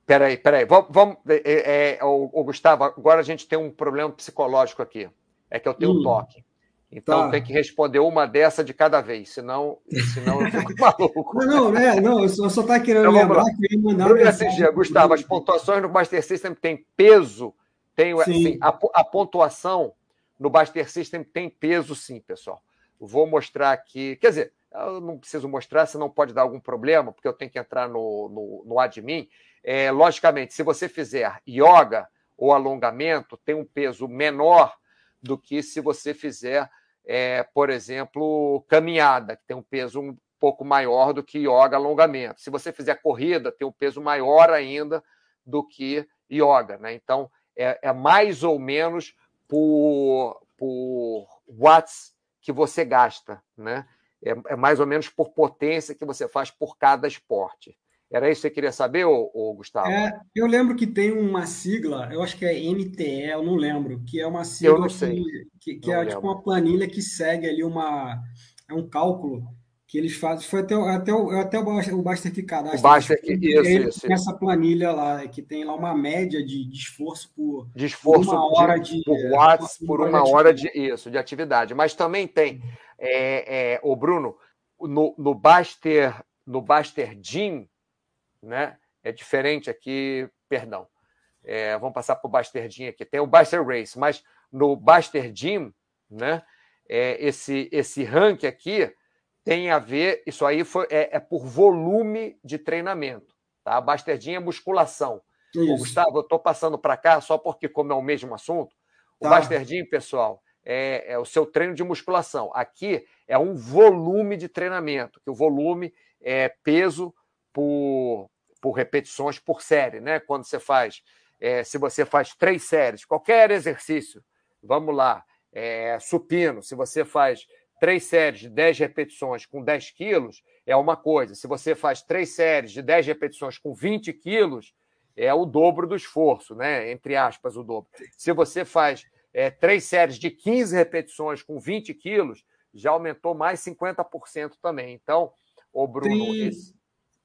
Peraí, peraí, vamos, vamos é, é, o, o, Gustavo, agora a gente tem um problema psicológico aqui, é que eu tenho hum. toque. Então tá. tem que responder uma dessa de cada vez, senão, senão eu fico maluco. Não, não, é, não, eu só está querendo então, lembrar que eu mandar Bruno SG, Gustavo, as pontuações no Master System tem peso, tem assim, a, a, pontuação no Master System tem peso sim, pessoal. Vou mostrar aqui, quer dizer, eu não preciso mostrar, se não pode dar algum problema, porque eu tenho que entrar no, no, no admin. É, logicamente, se você fizer yoga ou alongamento, tem um peso menor do que se você fizer, é, por exemplo, caminhada, que tem um peso um pouco maior do que yoga alongamento. Se você fizer corrida, tem um peso maior ainda do que yoga. Né? Então, é, é mais ou menos por, por watts que você gasta. Né? É, é mais ou menos por potência que você faz por cada esporte. Era isso que você queria saber, ô, ô Gustavo? É, eu lembro que tem uma sigla, eu acho que é MTE, eu não lembro, que é uma sigla eu não sei. que, que, que é tipo uma planilha que segue ali uma. É um cálculo que eles fazem. Foi até, até, o, até o Baster que cadastra. O Baster que isso, isso, Essa planilha lá, que tem lá uma média de, de esforço por, de esforço por uma hora de. Por watts, por uma hora de isso, de atividade. Mas também tem, é, é, o Bruno, no, no Baster, no Baster Gym né? É diferente aqui, perdão. É, vamos passar para o Buster Gym aqui. Tem o Buster Race, mas no Buster Gym, né? É, esse, esse ranking aqui tem a ver, isso aí foi, é, é por volume de treinamento. Tá? Buster Gym é musculação. Ô, Gustavo, eu estou passando para cá só porque, como é o mesmo assunto, o tá. Buster Gym, pessoal, é, é, o seu treino de musculação. Aqui é um volume de treinamento, que o volume é peso por, por repetições por série, né? Quando você faz, é, se você faz três séries, qualquer exercício, vamos lá, é, supino, se você faz três séries de 10 repetições com 10 quilos, é uma coisa. Se você faz três séries de 10 repetições com 20 quilos, é o dobro do esforço, né? Entre aspas, o dobro. Se você faz é, três séries de 15 repetições com 20 quilos, já aumentou mais 50% também. Então, o Bruno, esse,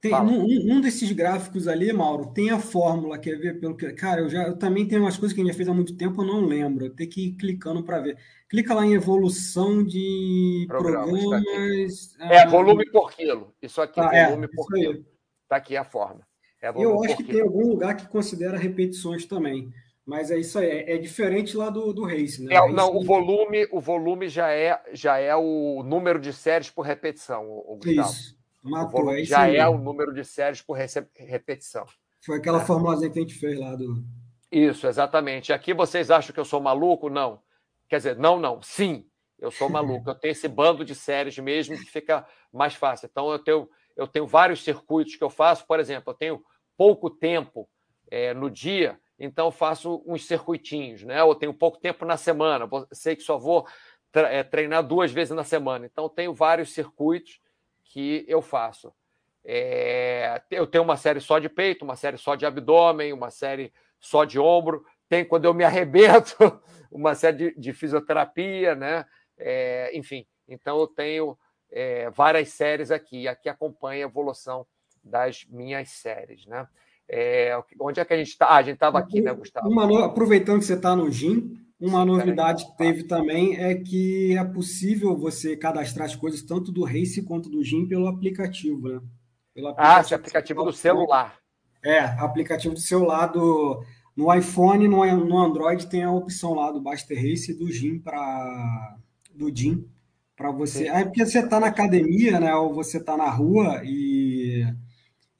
tem, um, um, desses gráficos ali, Mauro, tem a fórmula, quer ver? Pelo que, cara, eu já eu também tenho umas coisas que a gente já fez há muito tempo, eu não lembro. Tenho que ir clicando para ver. Clica lá em evolução de programas. programas tá é, volume por quilo. Isso aqui, ah, volume é, por quilo. Está aqui a forma. É eu acho que quilo. tem algum lugar que considera repetições também. Mas é isso aí, é, é diferente lá do, do Race, né? É, não, o volume, o volume já é, já é o número de séries por repetição, o Gustavo. Isso. Matou, é já é o número de séries por repetição. Foi aquela é. que a gente fez lá do. Isso, exatamente. Aqui vocês acham que eu sou maluco? Não. Quer dizer, não, não. Sim, eu sou maluco. Eu tenho esse bando de séries mesmo que fica mais fácil. Então, eu tenho, eu tenho vários circuitos que eu faço. Por exemplo, eu tenho pouco tempo é, no dia, então eu faço uns circuitinhos, né? Eu tenho pouco tempo na semana. Sei que só vou é, treinar duas vezes na semana. Então, tenho vários circuitos que eu faço. É, eu tenho uma série só de peito, uma série só de abdômen, uma série só de ombro. Tem quando eu me arrebento, uma série de, de fisioterapia, né? É, enfim, então eu tenho é, várias séries aqui. Aqui acompanha a evolução das minhas séries, né? É, onde é que a gente está? Ah, a gente estava aqui, né, Gustavo? Uma, aproveitando que você está no GIM, uma novidade que teve também é que é possível você cadastrar as coisas tanto do Race quanto do GIM pelo aplicativo, né? Pelo aplicativo ah, esse aplicativo do celular. É, aplicativo do celular do, no iPhone, no, no Android tem a opção lá do Baster Race e do GIM para do GIM para você. Aí porque você está na academia, né? Ou você está na rua e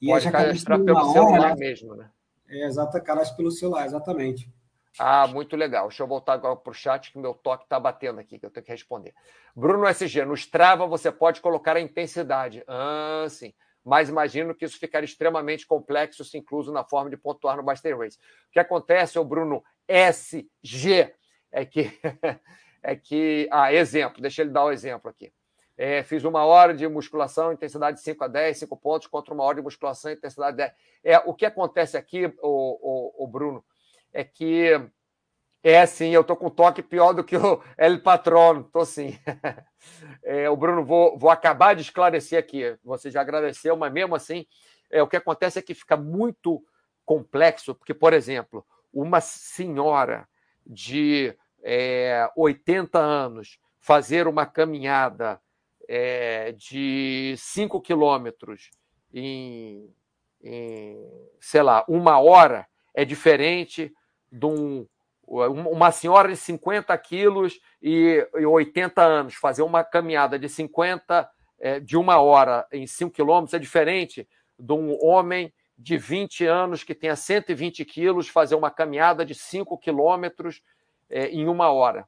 e Pode cadastrar pelo hora, celular né? mesmo, né? É, exato, cadastro pelo celular, exatamente. Ah, muito legal. Deixa eu voltar agora para o chat, que meu toque está batendo aqui, que eu tenho que responder. Bruno SG, no Strava você pode colocar a intensidade. Ah, sim. Mas imagino que isso ficaria extremamente complexo se incluso na forma de pontuar no Buster Race. O que acontece, o Bruno SG, é que. é que. Ah, exemplo, deixa ele dar o um exemplo aqui. É, fiz uma hora de musculação, intensidade 5 a 10, 5 pontos, contra uma hora de musculação, intensidade 10. É, o que acontece aqui, o, o, o Bruno, é que é assim, eu tô com toque pior do que o El Patrono, tô sim. É, o Bruno, vou, vou acabar de esclarecer aqui. Você já agradeceu, mas mesmo assim, é, o que acontece é que fica muito complexo, porque, por exemplo, uma senhora de é, 80 anos fazer uma caminhada é, de 5 quilômetros em, em, sei lá, uma hora é diferente de um, uma senhora de 50 quilos e, 80 anos fazer uma caminhada de 50 é, de uma hora em 5 quilômetros é diferente de um homem de 20 anos que tenha 120 quilos fazer uma caminhada de 5 quilômetros é, em uma hora.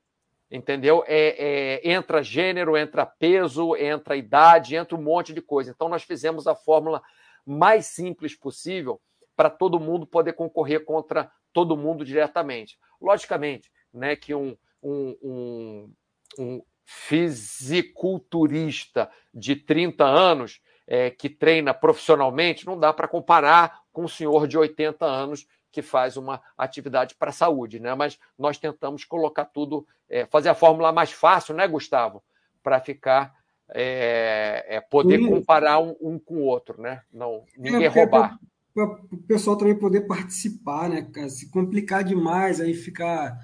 Entendeu? É, é, entra gênero, entra peso, entra idade, entra um monte de coisa. Então, nós fizemos a fórmula mais simples possível para todo mundo poder concorrer contra todo mundo diretamente. Logicamente, né, que um, um, um, um fisiculturista de 30 anos é, que treina profissionalmente não dá para comparar com um senhor de 80 anos que faz uma atividade para a saúde, né? Mas nós tentamos colocar tudo, é, fazer a fórmula mais fácil, né, Gustavo? Para ficar é, é, poder Sim. comparar um, um, com o outro, né? Não ninguém roubar para o pessoal também poder participar, né? Se complicar demais, aí ficar.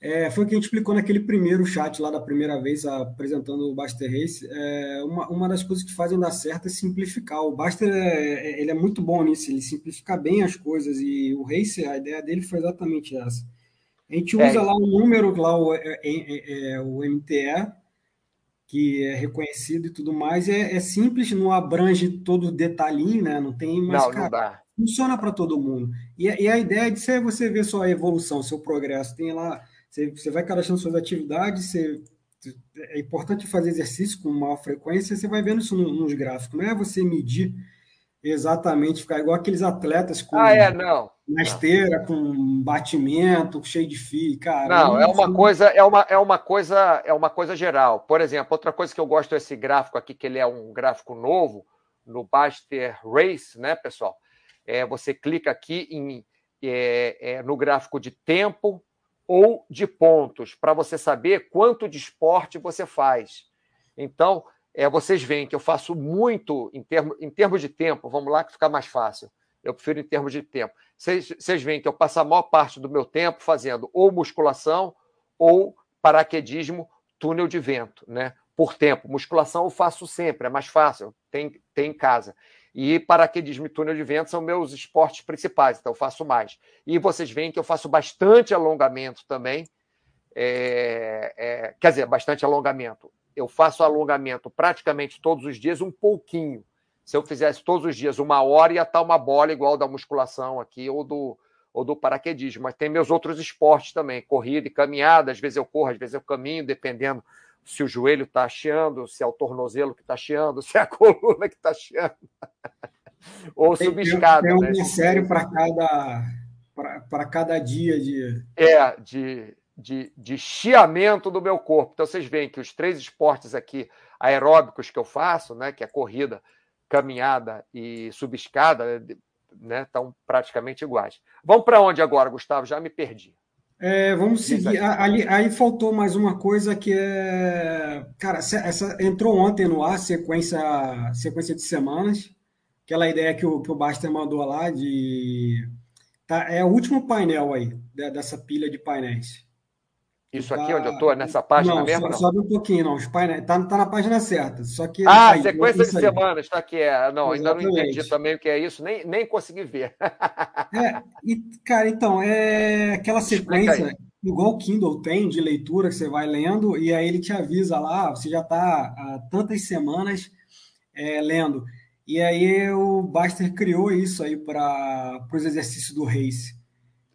É, foi o que a gente explicou naquele primeiro chat lá da primeira vez, apresentando o Baster Race. É, uma, uma das coisas que fazem dar certo é simplificar. O Baster é, é, ele é muito bom nisso, ele simplifica bem as coisas. E o Race, a ideia dele foi exatamente essa. A gente é. usa lá um número, lá o, é, é, o MTE, que é reconhecido e tudo mais, é, é, simples, não abrange todo o detalhinho, né? Não tem mais. Não, cara, não dá. Funciona para todo mundo. E, e, a ideia é de ser você ver sua evolução, seu progresso. Tem lá, você, você vai cadastrando suas atividades, você, é importante fazer exercício com maior frequência, você vai vendo isso nos gráficos. Não é você medir exatamente, ficar igual aqueles atletas com. Ah, é, não na esteira com batimento, cheio de fio, cara. Não, é uma assim... coisa, é uma, é uma coisa, é uma coisa geral. Por exemplo, outra coisa que eu gosto desse gráfico aqui, que ele é um gráfico novo no Baster Race, né, pessoal? É, você clica aqui em, é, é, no gráfico de tempo ou de pontos para você saber quanto de esporte você faz. Então, é, vocês veem que eu faço muito em, termo, em termos de tempo. Vamos lá que fica mais fácil. Eu prefiro em termos de tempo. Vocês veem que eu passo a maior parte do meu tempo fazendo ou musculação ou paraquedismo túnel de vento, né? Por tempo. Musculação eu faço sempre, é mais fácil, tem, tem em casa. E paraquedismo e túnel de vento são meus esportes principais, então eu faço mais. E vocês veem que eu faço bastante alongamento também. É, é, quer dizer, bastante alongamento. Eu faço alongamento praticamente todos os dias, um pouquinho se eu fizesse todos os dias uma hora, ia estar uma bola igual da musculação aqui ou do, ou do paraquedismo. Mas tem meus outros esportes também, corrida e caminhada. Às vezes eu corro, às vezes eu caminho, dependendo se o joelho está chiando, se é o tornozelo que está chiando, se é a coluna que está chiando. ou. Tem um né? sério para cada, cada dia de. É, de, de, de chiamento do meu corpo. Então, vocês veem que os três esportes aqui aeróbicos que eu faço, né, que é corrida, caminhada e subescada, né, estão praticamente iguais. Vamos para onde agora, Gustavo? Já me perdi. É, vamos seguir. Ali, aí faltou mais uma coisa que é. Cara, essa, entrou ontem no ar, sequência, sequência de semanas. Aquela ideia que o, que o Baster mandou lá de. Tá, é o último painel aí, dessa pilha de painéis. Isso aqui tá... onde eu estou, nessa página não, mesmo? Só, sobe um pouquinho, não. Os painéis, tá, tá na página certa. Só que. Ah, aí, sequência de semanas, está aqui. É. Não, Exatamente. ainda não entendi também o que é isso, nem, nem consegui ver. é, e, cara, então, é aquela sequência, igual o Kindle tem, de leitura que você vai lendo, e aí ele te avisa lá, você já está há tantas semanas é, lendo. E aí o Baster criou isso aí para os exercícios do Race.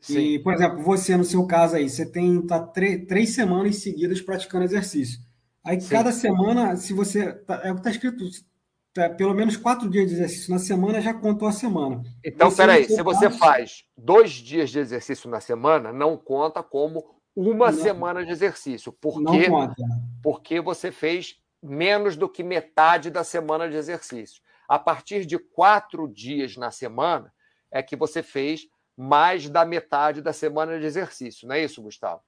Sim. E, por exemplo, você, no seu caso aí, você tem tá, três semanas seguidas praticando exercício. Aí, Sim. cada semana, se você. Tá, é o que está escrito, tá, pelo menos quatro dias de exercício na semana já contou a semana. Então, você, peraí, se você faz dois dias de exercício na semana, não conta como uma não, semana de exercício. Por quê? Porque você fez menos do que metade da semana de exercício. A partir de quatro dias na semana é que você fez mais da metade da semana de exercício, não é isso, Gustavo?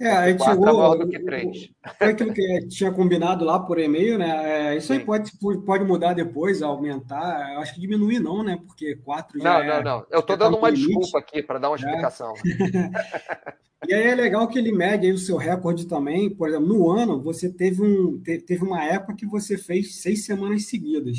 É, a gente chegou. É maior do que três. Foi aquilo que tinha combinado lá por e-mail, né? É, isso Sim. aí pode, pode mudar depois, aumentar. Eu acho que diminuir não, né? Porque quatro já. Não, é, não, não. Eu estou dando uma limite. desculpa aqui para dar uma é. explicação. e aí é legal que ele mede aí o seu recorde também. Por exemplo, no ano, você teve, um, teve uma época que você fez seis semanas seguidas.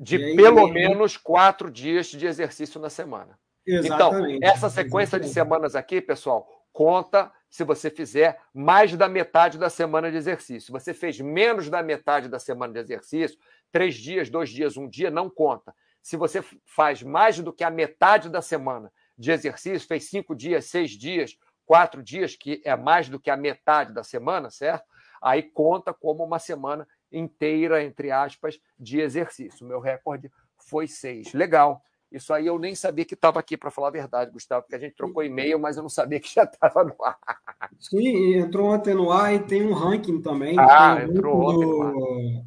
De aí, pelo menos quatro dias de exercício na semana. Exatamente. Então, essa sequência Exatamente. de semanas aqui, pessoal, conta se você fizer mais da metade da semana de exercício. Você fez menos da metade da semana de exercício, três dias, dois dias, um dia, não conta. Se você faz mais do que a metade da semana de exercício, fez cinco dias, seis dias, quatro dias, que é mais do que a metade da semana, certo? Aí conta como uma semana inteira, entre aspas, de exercício. Meu recorde foi seis. Legal. Isso aí eu nem sabia que estava aqui, para falar a verdade, Gustavo, porque a gente trocou e-mail, mas eu não sabia que já estava no ar. Sim, entrou ontem no ar e tem um ranking também. Ah, entrou ontem.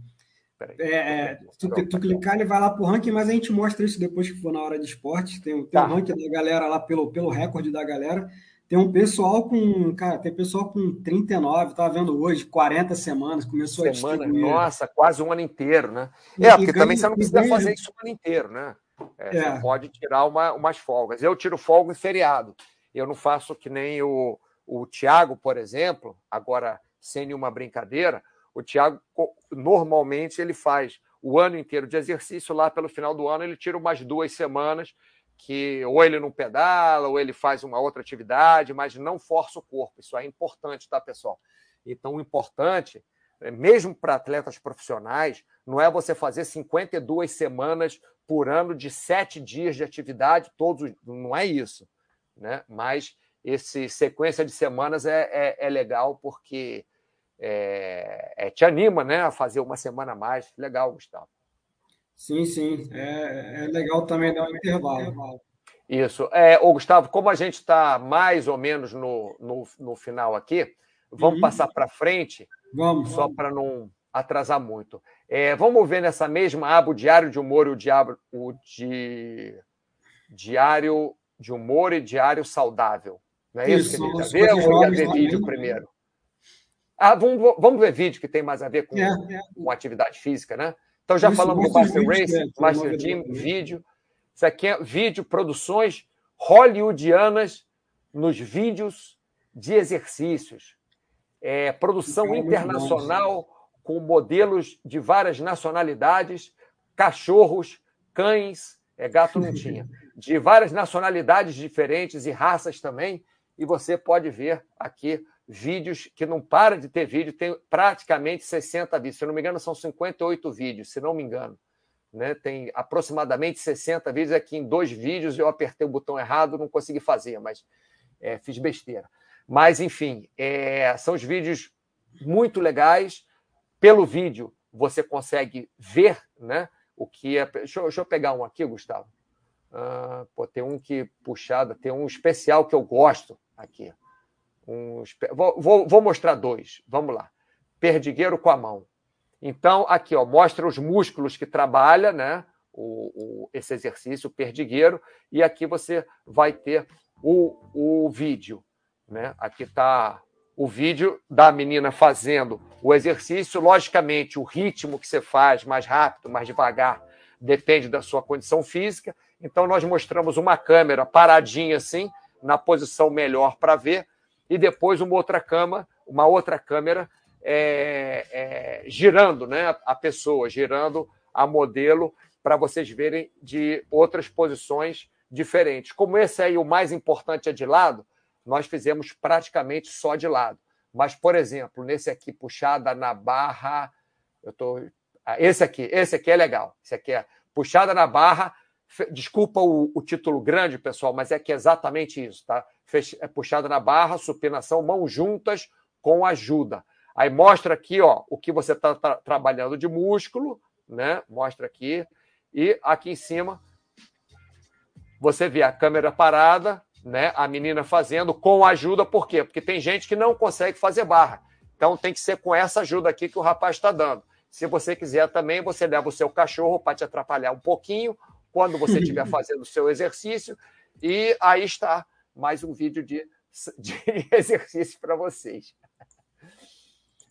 Peraí, é, é tu, tu clicar, ele vai lá para o ranking, mas a gente mostra isso depois que for na hora de esporte. Tem, tem tá. um ranking da galera lá pelo, pelo recorde da galera. Tem um pessoal com, cara, tem pessoal com 39, estava vendo hoje, 40 semanas, começou Semana, a distribuir. Nossa, quase um ano inteiro, né? É, porque também você não precisa fazer isso o ano inteiro, né? É, é. Você pode tirar uma, umas folgas. Eu tiro folga em feriado. Eu não faço que nem o, o Tiago, por exemplo, agora sem nenhuma brincadeira. O Tiago, normalmente, ele faz o ano inteiro de exercício. Lá pelo final do ano, ele tira umas duas semanas que ou ele não pedala, ou ele faz uma outra atividade, mas não força o corpo. Isso é importante, tá, pessoal? Então, o importante, mesmo para atletas profissionais, não é você fazer 52 semanas por ano de sete dias de atividade, todos não é isso, né? Mas esse sequência de semanas é, é, é legal porque é, é, te anima, né, a fazer uma semana a mais. Legal, Gustavo. Sim, sim, é, é legal também dar um intervalo. Isso. É, ô, Gustavo, como a gente está mais ou menos no, no, no final aqui, vamos uhum. passar para frente, vamos, só para não atrasar muito. É, vamos ver nessa mesma aba o Diário de Humor e o, diabo, o di... Diário de Humor e Diário Saudável. Não é isso, isso que a gente ver? Ou ia ver vídeo primeiro? Ah, vamos, vamos ver vídeo que tem mais a ver com, é, é. com atividade física, né? Então já isso, falamos do Master Race, é, Master Gym, vídeo. Isso aqui é vídeo, produções hollywoodianas nos vídeos de exercícios. É, produção internacional com modelos de várias nacionalidades, cachorros, cães, é, gato não tinha, de várias nacionalidades diferentes e raças também. E você pode ver aqui vídeos que não para de ter vídeo, tem praticamente 60 vídeos. Se não me engano, são 58 vídeos, se não me engano. Né? Tem aproximadamente 60 vídeos. Aqui em dois vídeos eu apertei o botão errado, não consegui fazer, mas é, fiz besteira. Mas, enfim, é, são os vídeos muito legais pelo vídeo, você consegue ver né, o que é. Deixa eu, deixa eu pegar um aqui, Gustavo. Uh, pô, tem um que puxada, tem um especial que eu gosto aqui. uns vou, vou, vou mostrar dois. Vamos lá. Perdigueiro com a mão. Então, aqui, ó, mostra os músculos que trabalha, né? O, o, esse exercício, perdigueiro, e aqui você vai ter o, o vídeo. Né? Aqui está o vídeo da menina fazendo o exercício. Logicamente, o ritmo que você faz, mais rápido, mais devagar, depende da sua condição física. Então, nós mostramos uma câmera paradinha assim, na posição melhor para ver, e depois uma outra cama, uma outra câmera é, é, girando né, a pessoa, girando a modelo, para vocês verem de outras posições diferentes. Como esse aí, o mais importante é de lado, nós fizemos praticamente só de lado. Mas, por exemplo, nesse aqui, puxada na barra. Eu tô... Ah, esse aqui, esse aqui é legal. Esse aqui é puxada na barra. Desculpa o, o título grande, pessoal, mas é que é exatamente isso, tá? É puxada na barra, supinação, mãos juntas com ajuda. Aí mostra aqui ó, o que você está tra trabalhando de músculo, né? Mostra aqui. E aqui em cima você vê a câmera parada, né? A menina fazendo com ajuda, por quê? Porque tem gente que não consegue fazer barra. Então tem que ser com essa ajuda aqui que o rapaz está dando. Se você quiser também, você leva o seu cachorro para te atrapalhar um pouquinho quando você estiver fazendo o seu exercício. E aí está mais um vídeo de, de exercício para vocês.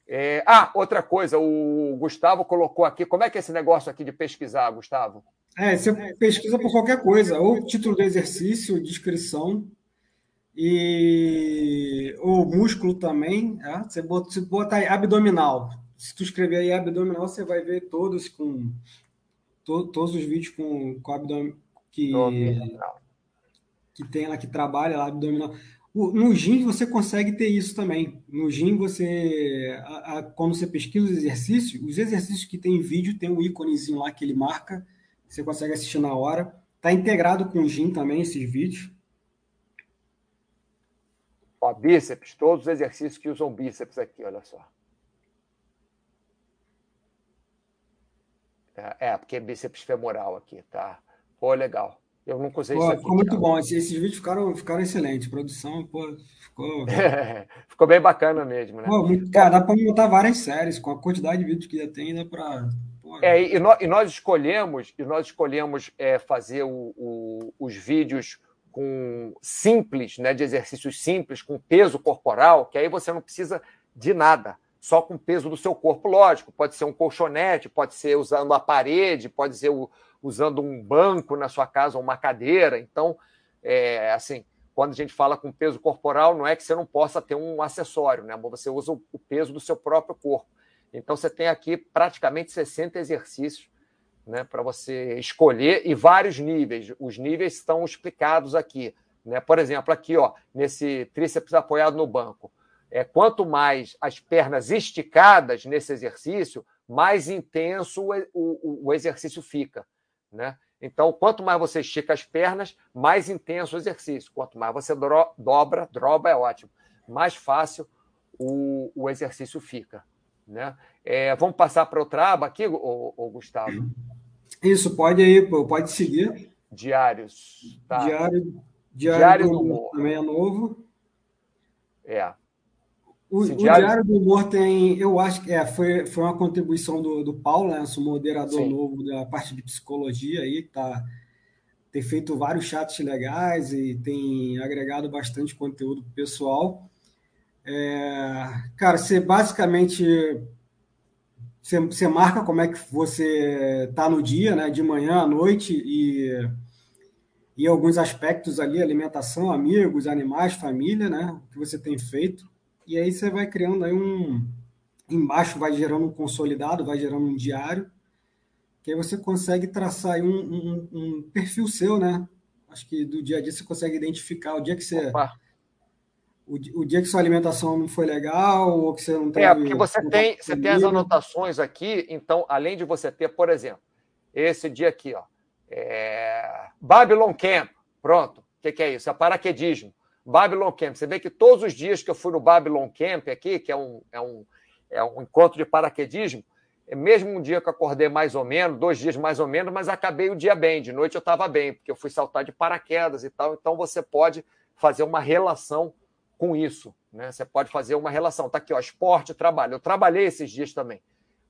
É... Ah, outra coisa, o Gustavo colocou aqui. Como é que é esse negócio aqui de pesquisar, Gustavo? É, você pesquisa por qualquer coisa, ou título do exercício, descrição, e o músculo também. É? Você, bota, você bota aí abdominal. Se tu escrever aí abdominal, você vai ver todos com to, todos os vídeos com, com abdominal que, que tem lá que trabalha lá abdominal. No GIM você consegue ter isso também. No GIM você, a, a, quando você pesquisa os exercícios, os exercícios que tem vídeo tem um íconezinho lá que ele marca você consegue assistir na hora. Está integrado com o GIM também, esses vídeos. Ó, bíceps, todos os exercícios que usam bíceps aqui, olha só. É, é porque é bíceps femoral aqui, tá? Pô, legal. Eu nunca usei pô, isso aqui. Ficou muito bom. Esses vídeos ficaram, ficaram excelentes. Produção, pô, ficou. ficou bem bacana mesmo, né? Pô, muito, cara, dá para montar várias séries. Com a quantidade de vídeos que já tem, dá para é, e, nós, e, nós, escolhemos, e nós escolhemos é, fazer o, o, os vídeos com simples, né, de exercícios simples, com peso corporal, que aí você não precisa de nada, só com o peso do seu corpo, lógico. Pode ser um colchonete, pode ser usando a parede, pode ser o, usando um banco na sua casa ou uma cadeira. Então, é, assim, quando a gente fala com peso corporal, não é que você não possa ter um acessório, né? Você usa o peso do seu próprio corpo. Então, você tem aqui praticamente 60 exercícios né, para você escolher e vários níveis. Os níveis estão explicados aqui. Né? Por exemplo, aqui, ó, nesse tríceps apoiado no banco. É, quanto mais as pernas esticadas nesse exercício, mais intenso o, o, o exercício fica. Né? Então, quanto mais você estica as pernas, mais intenso o exercício. Quanto mais você dobra, dobra é ótimo, mais fácil o, o exercício fica. Né? É, vamos passar para outra aba aqui, o, o, Gustavo? Isso, pode aí, pode seguir. Diários. Tá. Diário, diário, diário do, humor também é novo. É. O, o diário... diário... do Humor tem, eu acho que é, foi, foi uma contribuição do, do Paulo, né, nosso moderador Sim. novo da parte de psicologia aí, que tá, tem feito vários chats legais e tem agregado bastante conteúdo pessoal. É, cara, você basicamente você, você, marca como é que você está no dia, né? De manhã à noite e, e alguns aspectos ali, alimentação, amigos, animais, família, né? Que você tem feito. E aí você vai criando aí um. Embaixo vai gerando um consolidado, vai gerando um diário, que aí você consegue traçar aí um, um, um perfil seu, né? Acho que do dia a dia você consegue identificar o dia que você. Opa o, dia que sua alimentação não foi legal ou que você não tem. É, porque você tem, você tem as anotações aqui, então, além de você ter, por exemplo, esse dia aqui, ó, é... Babylon Camp, pronto. O que, que, é isso? É paraquedismo. Babylon Camp. Você vê que todos os dias que eu fui no Babylon Camp aqui, que é um, é um, é um encontro de paraquedismo, é mesmo um dia que eu acordei mais ou menos, dois dias mais ou menos, mas acabei o dia bem. De noite eu estava bem, porque eu fui saltar de paraquedas e tal. Então você pode fazer uma relação com isso. Né? Você pode fazer uma relação. Está aqui, ó, esporte, trabalho. Eu trabalhei esses dias também,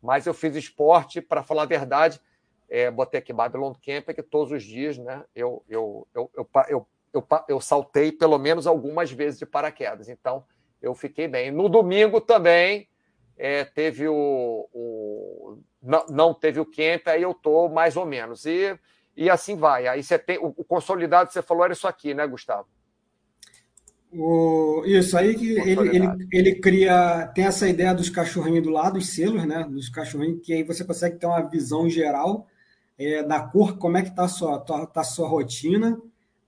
mas eu fiz esporte, para falar a verdade, é, botei aqui Babylon Camp, é que todos os dias né, eu, eu, eu, eu, eu, eu, eu saltei pelo menos algumas vezes de paraquedas. Então, eu fiquei bem. No domingo também é, teve o, o não, não, teve o camp, aí eu tô mais ou menos. E, e assim vai. Aí você tem o, o consolidado, você falou, era isso aqui, né, Gustavo? O, isso aí que ele, ele, ele cria, tem essa ideia dos cachorrinhos do lado, os selos, né? Dos cachorrinhos, que aí você consegue ter uma visão geral é, da cor, como é que tá a sua, tá, tá a sua rotina.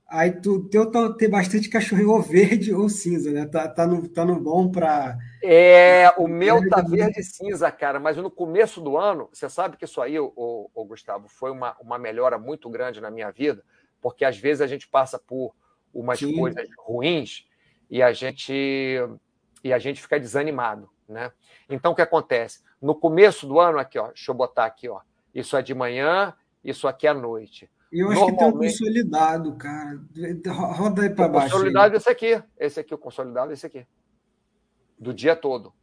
Aí tu teu tá, tem bastante cachorrinho ou verde ou cinza, né? Tá, tá, no, tá no bom para. É, o meu tá verde e cinza, cara, mas no começo do ano, você sabe que isso aí, o, o, Gustavo, foi uma, uma melhora muito grande na minha vida, porque às vezes a gente passa por umas Sim. coisas ruins e a gente e a gente fica desanimado, né? Então o que acontece? No começo do ano aqui, ó, deixa eu botar aqui, ó. Isso é de manhã, isso aqui é à noite. E eu acho que tem um consolidado, cara. Roda aí para baixo. Consolidado aí. esse aqui, esse aqui o consolidado, esse aqui. Do dia todo.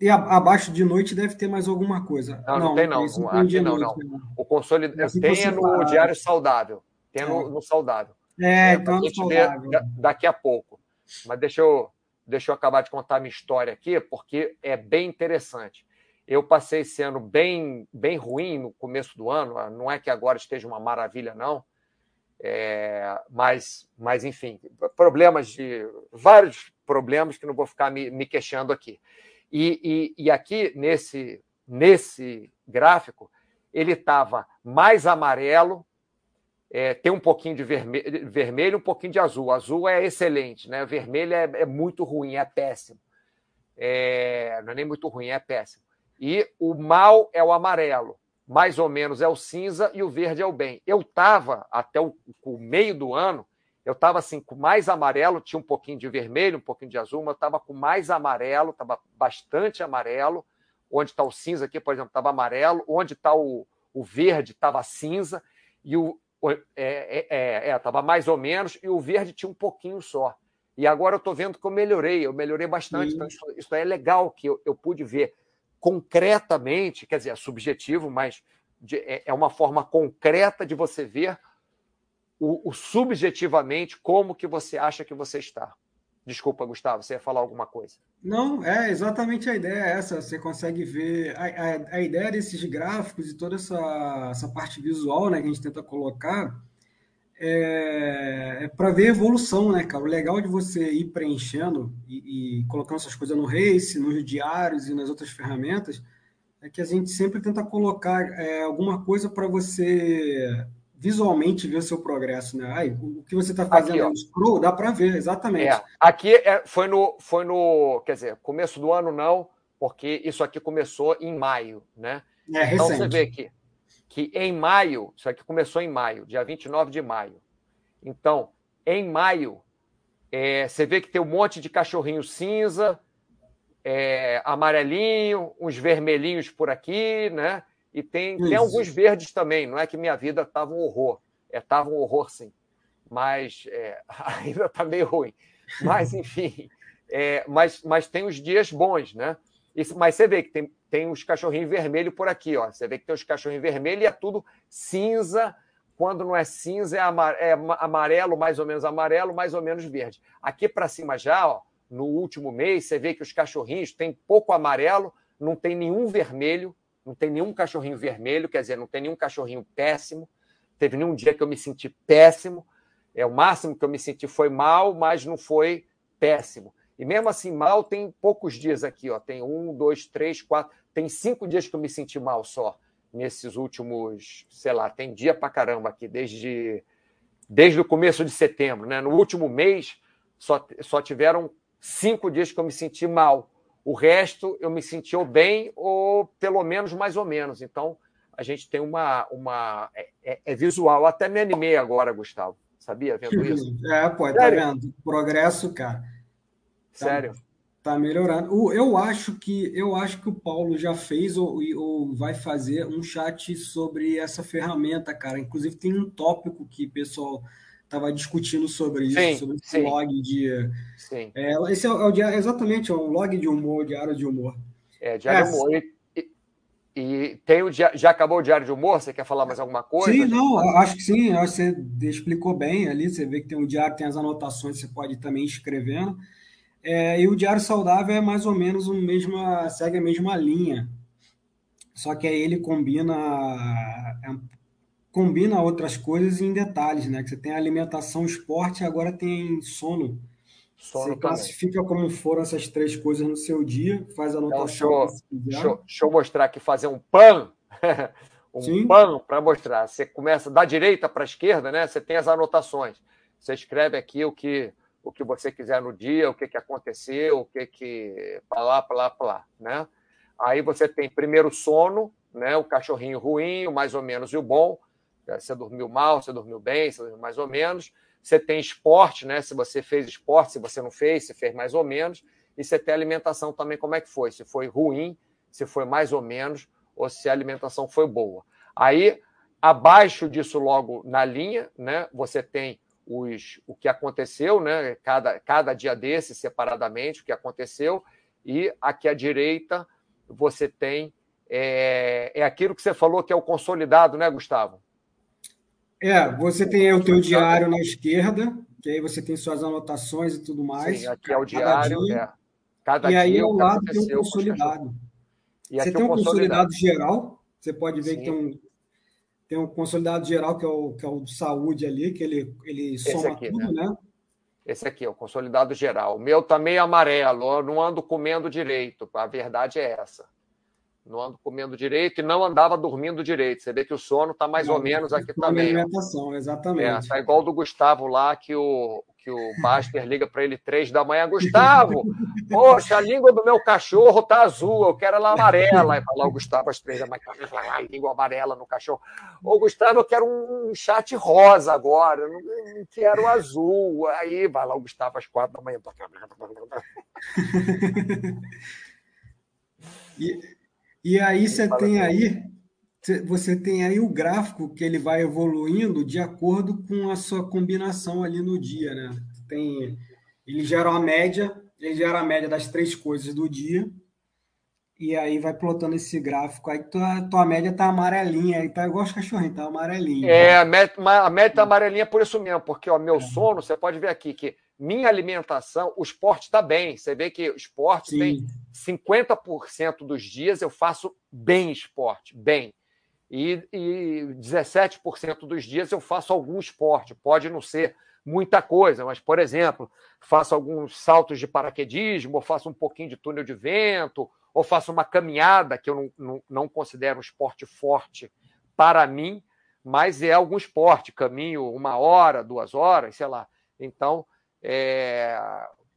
E abaixo de noite deve ter mais alguma coisa. Não, não, não tem não. Aqui não, não. O consolidado tem no diário saudável. Tem no, é. no saudável. É, é então no saudável. Daqui a pouco. Mas deixa eu, deixa eu acabar de contar minha história aqui, porque é bem interessante. Eu passei esse ano bem, bem ruim no começo do ano, não é que agora esteja uma maravilha, não, é, mas, mas, enfim, problemas de. vários problemas que não vou ficar me, me queixando aqui. E, e, e aqui, nesse, nesse gráfico, ele estava mais amarelo é, tem um pouquinho de vermelho, vermelho, um pouquinho de azul. Azul é excelente, né? Vermelho é, é muito ruim, é péssimo. É, não é nem muito ruim, é péssimo. E o mal é o amarelo, mais ou menos é o cinza e o verde é o bem. Eu estava até o, o, meio do ano, eu estava assim com mais amarelo, tinha um pouquinho de vermelho, um pouquinho de azul, mas eu estava com mais amarelo, estava bastante amarelo. Onde está o cinza aqui, por exemplo, estava amarelo. Onde está o, o verde, estava cinza. E o, é, é, estava é, é, mais ou menos, e o verde tinha um pouquinho só. E agora eu estou vendo que eu melhorei, eu melhorei bastante. Então, isso, isso, é legal que eu, eu, pude ver concretamente, quer dizer, é subjetivo, mas de, é, é, uma forma concreta de você ver o, o subjetivamente como que você acha que você está. Desculpa, Gustavo, você ia falar alguma coisa. Não, é exatamente a ideia é essa. Você consegue ver a, a, a, ideia desses gráficos e toda essa, essa parte visual né, que a gente tenta colocar é, é para ver evolução, né, cara? O legal de você ir preenchendo e, e colocando essas coisas no Race, nos diários e nas outras ferramentas é que a gente sempre tenta colocar é, alguma coisa para você visualmente ver o seu progresso, né? Ai, o que você está fazendo aqui, scroll, dá para ver, exatamente. É, aqui é, foi, no, foi no, quer dizer, começo do ano não, porque isso aqui começou em maio, né? É, então recente. você vê aqui que em maio, isso aqui começou em maio, dia 29 de maio. Então, em maio, é, você vê que tem um monte de cachorrinho cinza, é, amarelinho, uns vermelhinhos por aqui, né? E tem, tem alguns verdes também. Não é que minha vida estava um horror. Estava é, um horror, sim. Mas é, ainda está meio ruim. Mas, enfim. É, mas, mas tem os dias bons, né? Isso, mas você vê que tem, tem os cachorrinhos vermelhos por aqui, ó. Você vê que tem os cachorrinhos vermelhos e é tudo cinza. Quando não é cinza, é, é amarelo, mais ou menos amarelo, mais ou menos verde. Aqui para cima já, ó, no último mês, você vê que os cachorrinhos têm pouco amarelo, não tem nenhum vermelho, não tem nenhum cachorrinho vermelho, quer dizer, não tem nenhum cachorrinho péssimo. Teve nenhum dia que eu me senti péssimo. É o máximo que eu me senti foi mal, mas não foi péssimo. E mesmo assim, mal tem poucos dias aqui, ó. Tem um, dois, três, quatro. Tem cinco dias que eu me senti mal só nesses últimos, sei lá, tem dia pra caramba aqui, desde, desde o começo de setembro, né? No último mês só, só tiveram cinco dias que eu me senti mal. O resto eu me senti ou bem ou pelo menos mais ou menos. Então a gente tem uma. uma é, é, é visual. Eu até me animei agora, Gustavo. Sabia? Vendo isso? É, pô, tá vendo? Progresso, cara. Tá, Sério. Tá melhorando. Eu acho que eu acho que o Paulo já fez ou, ou vai fazer um chat sobre essa ferramenta, cara. Inclusive tem um tópico que pessoal estava discutindo sobre isso, sim, sobre sim. log de. Sim. É, esse é, o, é exatamente é um log de humor, diário de humor. É, diário de humor. E, e, e, tem o já acabou o diário de humor? Você quer falar mais alguma coisa? Sim, não, acho que sim, acho que você explicou bem ali. Você vê que tem o diário, tem as anotações, você pode também escrevendo. É, e o diário saudável é mais ou menos o mesma, segue a mesma linha. Só que aí ele combina é, combina outras coisas em detalhes, né? Que você tem alimentação, esporte, agora tem sono. sono você classifica como foram essas três coisas no seu dia, faz a anotação. Então, deixa, deixa, deixa, eu mostrar aqui, fazer um pan. um Sim. pan para mostrar. Você começa da direita para a esquerda, né? Você tem as anotações. Você escreve aqui o que o que você quiser no dia, o que, que aconteceu, o que que para lá, para lá, para lá, né? Aí você tem primeiro sono, né? O cachorrinho ruim, o mais ou menos e o bom. Você dormiu mal, você dormiu bem, você dormiu mais ou menos. Você tem esporte, né? Se você fez esporte, se você não fez, se fez mais ou menos. E você tem alimentação também, como é que foi? Se foi ruim, se foi mais ou menos, ou se a alimentação foi boa. Aí, abaixo disso, logo na linha, né? Você tem os, o que aconteceu, né? Cada, cada dia desse, separadamente, o que aconteceu. E aqui à direita, você tem. É, é aquilo que você falou que é o consolidado, né, Gustavo? É, você tem o teu diário na esquerda, que aí você tem suas anotações e tudo mais. Sim, aqui é o diário. Cada dia, é. Cada e aí ao lado tem o consolidado. você tem um consolidado geral, você pode ver Sim. que tem um, tem um consolidado geral que é o, que é o de saúde ali, que ele, ele soma aqui, tudo, né? né? Esse aqui, é o consolidado geral. O meu tá meio amarelo, eu não ando comendo direito. A verdade é essa não ando comendo direito e não andava dormindo direito. Você vê que o sono está mais não, ou menos aqui também. Alimentação, exatamente. Está é, igual do Gustavo lá, que o, que o Baster liga para ele três da manhã. Gustavo, poxa, a língua do meu cachorro tá azul, eu quero ela amarela. Aí vai lá o Gustavo às três da manhã, língua amarela no cachorro. Ô, Gustavo, eu quero um chat rosa agora, eu não quero azul. Aí vai lá o Gustavo às quatro da manhã. e, e aí você tem aí você tem aí o gráfico que ele vai evoluindo de acordo com a sua combinação ali no dia, né? Tem, ele gera uma média, ele gera a média das três coisas do dia, e aí vai plotando esse gráfico. Aí tua, tua média tá amarelinha, aí tá igual os cachorrinhos, tá amarelinha. É, a média, a média tá amarelinha por isso mesmo, porque o meu é. sono, você pode ver aqui que minha alimentação, o esporte está bem. Você vê que o esporte Sim. tem 50% dos dias eu faço bem esporte, bem. E, e 17% dos dias eu faço algum esporte. Pode não ser muita coisa, mas, por exemplo, faço alguns saltos de paraquedismo, ou faço um pouquinho de túnel de vento, ou faço uma caminhada, que eu não, não, não considero um esporte forte para mim, mas é algum esporte, caminho uma hora, duas horas, sei lá. Então, é,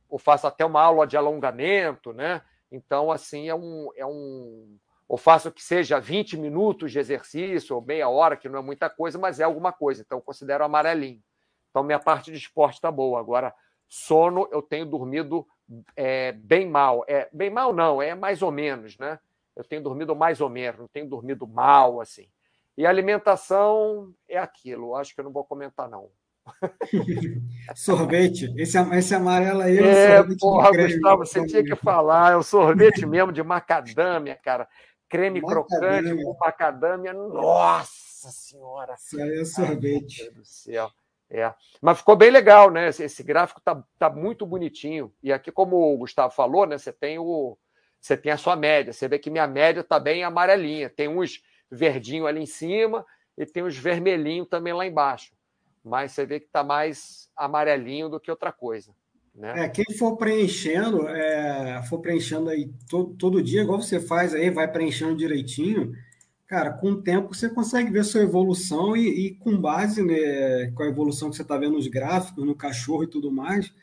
ou faço até uma aula de alongamento, né? Então, assim, é um, é um. Ou faço que seja 20 minutos de exercício, ou meia hora, que não é muita coisa, mas é alguma coisa. Então, considero amarelinho. Então, minha parte de esporte está boa. Agora, sono, eu tenho dormido é, bem mal. É, bem mal, não, é mais ou menos, né? Eu tenho dormido mais ou menos, não tenho dormido mal, assim. E alimentação é aquilo. Acho que eu não vou comentar, não. sorvete. Esse, esse amarelo aí é, é sorvete porra, Gustavo, você tinha que falar. É o sorvete mesmo de macadâmia, cara. Creme macadâmia. crocante com macadâmia. Nossa Senhora! Isso aí é sorvete. Ai, Deus do céu. É. Mas ficou bem legal, né? Esse, esse gráfico tá, tá muito bonitinho. E aqui, como o Gustavo falou, né? Você tem o. Você tem a sua média. Você vê que minha média está bem amarelinha. Tem uns verdinho ali em cima e tem uns vermelhinhos também lá embaixo mas você vê que está mais amarelinho do que outra coisa. Né? É, quem for preenchendo, é, for preenchendo aí todo, todo dia, igual você faz aí, vai preenchendo direitinho, cara, com o tempo você consegue ver sua evolução e, e com base né, com a evolução que você está vendo nos gráficos, no cachorro e tudo mais,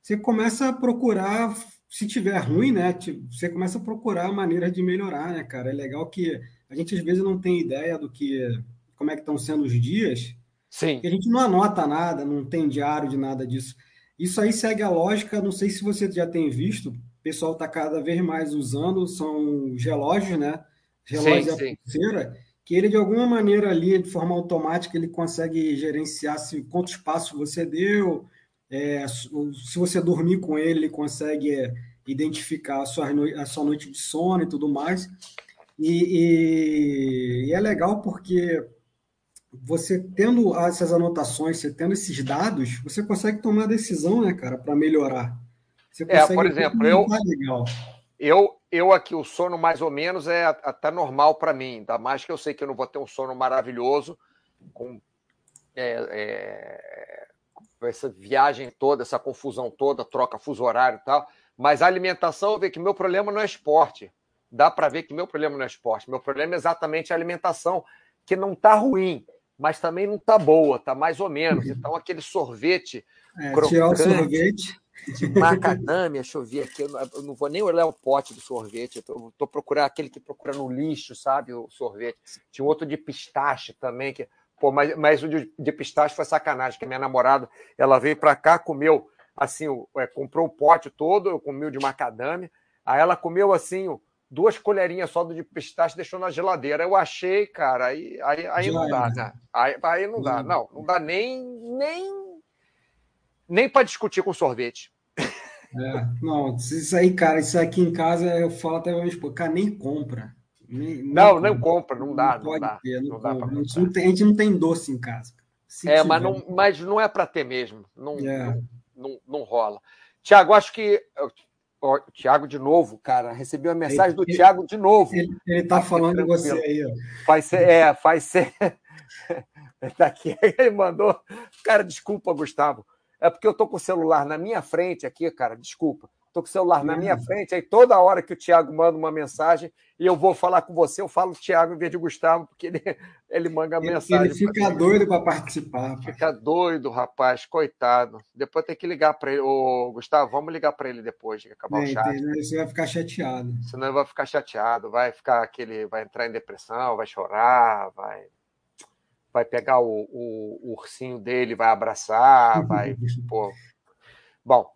você começa a procurar, se tiver ruim, né? Você começa a procurar maneiras de melhorar, né, cara? É legal que a gente às vezes não tem ideia do que como é que estão sendo os dias, Sim. a gente não anota nada, não tem diário de nada disso. Isso aí segue a lógica, não sei se você já tem visto, o pessoal está cada vez mais usando, são os relógios, né? Relógios sim, sim. pulseira, que ele de alguma maneira ali, de forma automática, ele consegue gerenciar se quantos passos você deu, é, se você dormir com ele, ele consegue é, identificar a sua, a sua noite de sono e tudo mais. E, e, e, é legal porque você tendo essas anotações, você tendo esses dados, você consegue tomar decisão, né, cara, para melhorar. Você é, por exemplo, eu, eu, eu aqui, o sono mais ou menos é até normal para mim, ainda mais que eu sei que eu não vou ter um sono maravilhoso com é, é, essa viagem toda, essa confusão toda, troca fuso horário e tal. Mas a alimentação, eu vejo que meu problema não é esporte. Dá para ver que meu problema não é esporte. Meu problema é exatamente a alimentação, que não está ruim, mas também não está boa, está mais ou menos. Então, aquele sorvete. É, tirar o sorvete. De macadâmia, deixa eu ver aqui. Eu não vou nem olhar o pote do sorvete. Eu estou procurando aquele que procura no lixo, sabe? O sorvete. Tinha outro de pistache também, que Pô, mas, mas o de, de pistache foi sacanagem, que minha namorada, ela veio para cá, comeu, assim, é, comprou o pote todo, eu comi o de macadâmia, aí ela comeu, assim, duas colherinhas só de pistache, deixou na geladeira. Eu achei, cara, aí, aí, aí não dá, né? Aí, aí não dá, não, não dá nem, nem, nem para discutir com sorvete. É, não, isso aí, cara, isso aqui em casa eu falo até mesmo, cara, nem compra. Nem, não, não compra, não dá. Não, pode dá, ter, não, não dá a, gente não tem, a gente não tem doce em casa. É, tiver. mas não, mas não é para ter mesmo. Não, é. não, não, não, rola. Tiago, acho que. O Tiago de novo, cara. Recebi uma mensagem do Tiago de novo. Ele, está falando de você aí, ó. Faz ser, é, faz ser. Tá aqui, ele mandou. Cara, desculpa, Gustavo. É porque eu tô com o celular na minha frente aqui, cara. Desculpa. Estou com o celular na minha frente, aí toda hora que o Thiago manda uma mensagem e eu vou falar com você, eu falo Thiago em vez de Gustavo, porque ele, ele manda a mensagem. Ele fica doido para participar. Fica doido, rapaz, coitado. Depois tem que ligar para ele. Ô, Gustavo, vamos ligar para ele depois de acabar é, o chat. Você vai ficar chateado. Senão ele vai ficar chateado, vai ficar aquele. vai entrar em depressão, vai chorar, vai. Vai pegar o, o, o ursinho dele, vai abraçar, vai. pô. Bom,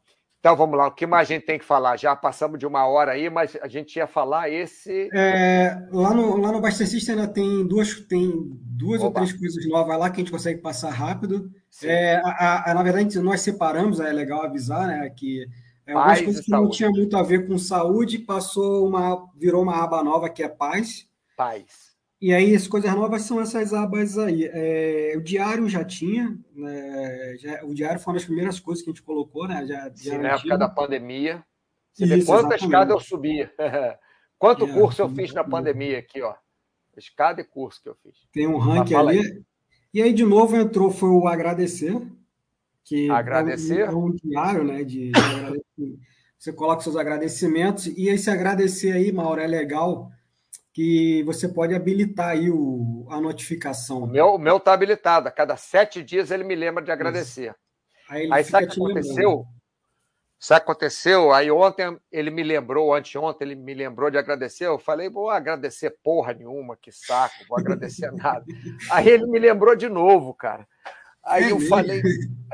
então vamos lá, o que mais a gente tem que falar? Já passamos de uma hora aí, mas a gente ia falar esse. É, lá no, lá no Bastecista ainda tem duas, tem duas ou três coisas novas lá que a gente consegue passar rápido. É, a, a, na verdade, nós separamos, é legal avisar, né? Que é, algumas coisas que não tinha muito a ver com saúde, passou uma. virou uma aba nova que é paz. Paz. E aí, as coisas novas são essas abas aí. É, o diário já tinha, né, já, o diário foi uma das primeiras coisas que a gente colocou, né? Já, Sim, na época da pandemia. Você Isso, vê quantas escadas eu subia. Quanto é, curso eu fiz na pandemia aqui, ó. Escada e curso que eu fiz. Tem um ranking ali. Aí. E aí, de novo, entrou foi o agradecer. Que agradecer? É um, é um diário, né? De, de você coloca seus agradecimentos. E esse agradecer aí, Mauro, é legal que você pode habilitar aí o, a notificação. O meu, o meu tá habilitado. A cada sete dias ele me lembra de agradecer. Isso. Aí, aí sabe o que aconteceu? Lembrando. Sabe o que aconteceu? Aí ontem ele me lembrou, anteontem ele me lembrou de agradecer. Eu falei, vou agradecer porra nenhuma, que saco, vou agradecer nada. Aí ele me lembrou de novo, cara. Aí é eu mesmo? falei,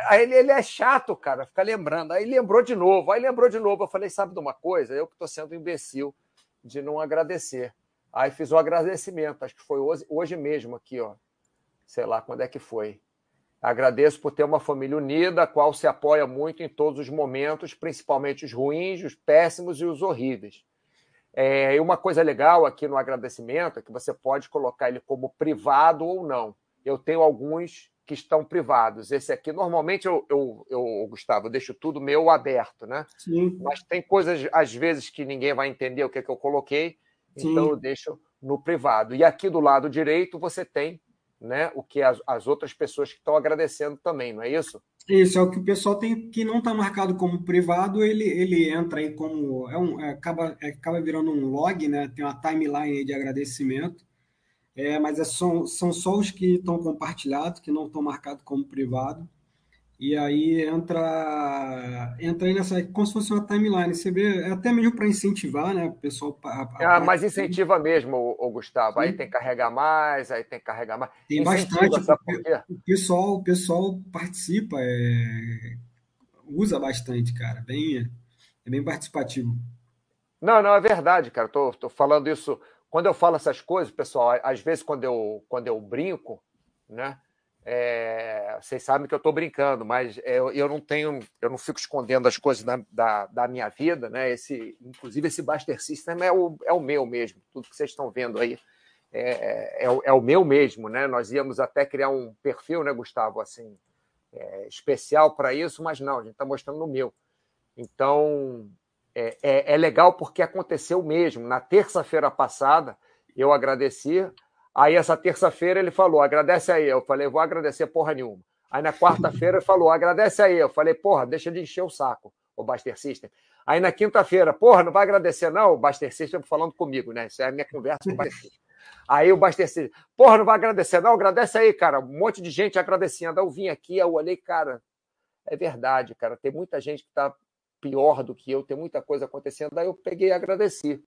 aí ele, ele é chato, cara, fica lembrando. Aí lembrou de novo, aí lembrou de novo. Eu falei, sabe de uma coisa? Eu que estou sendo imbecil de não agradecer. Aí fiz o agradecimento, acho que foi hoje, hoje mesmo aqui, ó. Sei lá quando é que foi. Agradeço por ter uma família unida, a qual se apoia muito em todos os momentos, principalmente os ruins, os péssimos e os horríveis. É, e uma coisa legal aqui no agradecimento é que você pode colocar ele como privado ou não. Eu tenho alguns que estão privados. Esse aqui, normalmente, eu, eu, eu Gustavo, eu deixo tudo meu aberto, né? Sim. Mas tem coisas, às vezes, que ninguém vai entender o que, é que eu coloquei. Sim. Então eu deixo no privado. E aqui do lado direito você tem né, o que as, as outras pessoas que estão agradecendo também, não é isso? Isso, é o que o pessoal tem que não está marcado como privado, ele, ele entra aí como. É um, é, acaba, é, acaba virando um log, né? Tem uma timeline de agradecimento. É, mas é só, são só os que estão compartilhados, que não estão marcados como privado. E aí entra, entra aí nessa, como se fosse uma timeline. Você vê, é até mesmo para incentivar, né? O pessoal. A, a ah, mas incentiva mesmo, o, Gustavo. Sim. Aí tem que carregar mais, aí tem que carregar mais. Tem incentiva, bastante. O pessoal, o pessoal participa, é, usa bastante, cara. Bem, é bem participativo. Não, não, é verdade, cara. Tô, tô falando isso quando eu falo essas coisas, pessoal, às vezes quando eu, quando eu brinco, né? É, vocês sabem que eu estou brincando, mas eu, eu não tenho, eu não fico escondendo as coisas da, da, da, minha vida, né? Esse, inclusive esse Buster System é o, é o meu mesmo, tudo que vocês estão vendo aí é, é, é, o meu mesmo, né? Nós íamos até criar um perfil, né, Gustavo, assim, é, especial para isso, mas não, a gente está mostrando o meu. Então é, é, é legal porque aconteceu mesmo. Na terça-feira passada, eu agradeci Aí, essa terça-feira, ele falou: agradece aí. Eu falei: vou agradecer porra nenhuma. Aí, na quarta-feira, ele falou: agradece aí. Eu falei: porra, deixa de encher o saco, o Baster System. Aí, na quinta-feira, porra, não vai agradecer, não? O Baster System falando comigo, né? Isso é a minha conversa com o Baster System. Aí o Baster System, porra, não vai agradecer, não? Agradece aí, cara. Um monte de gente agradecendo. Eu vim aqui, eu olhei, cara, é verdade, cara. Tem muita gente que está pior do que eu, tem muita coisa acontecendo. Aí eu peguei e agradeci.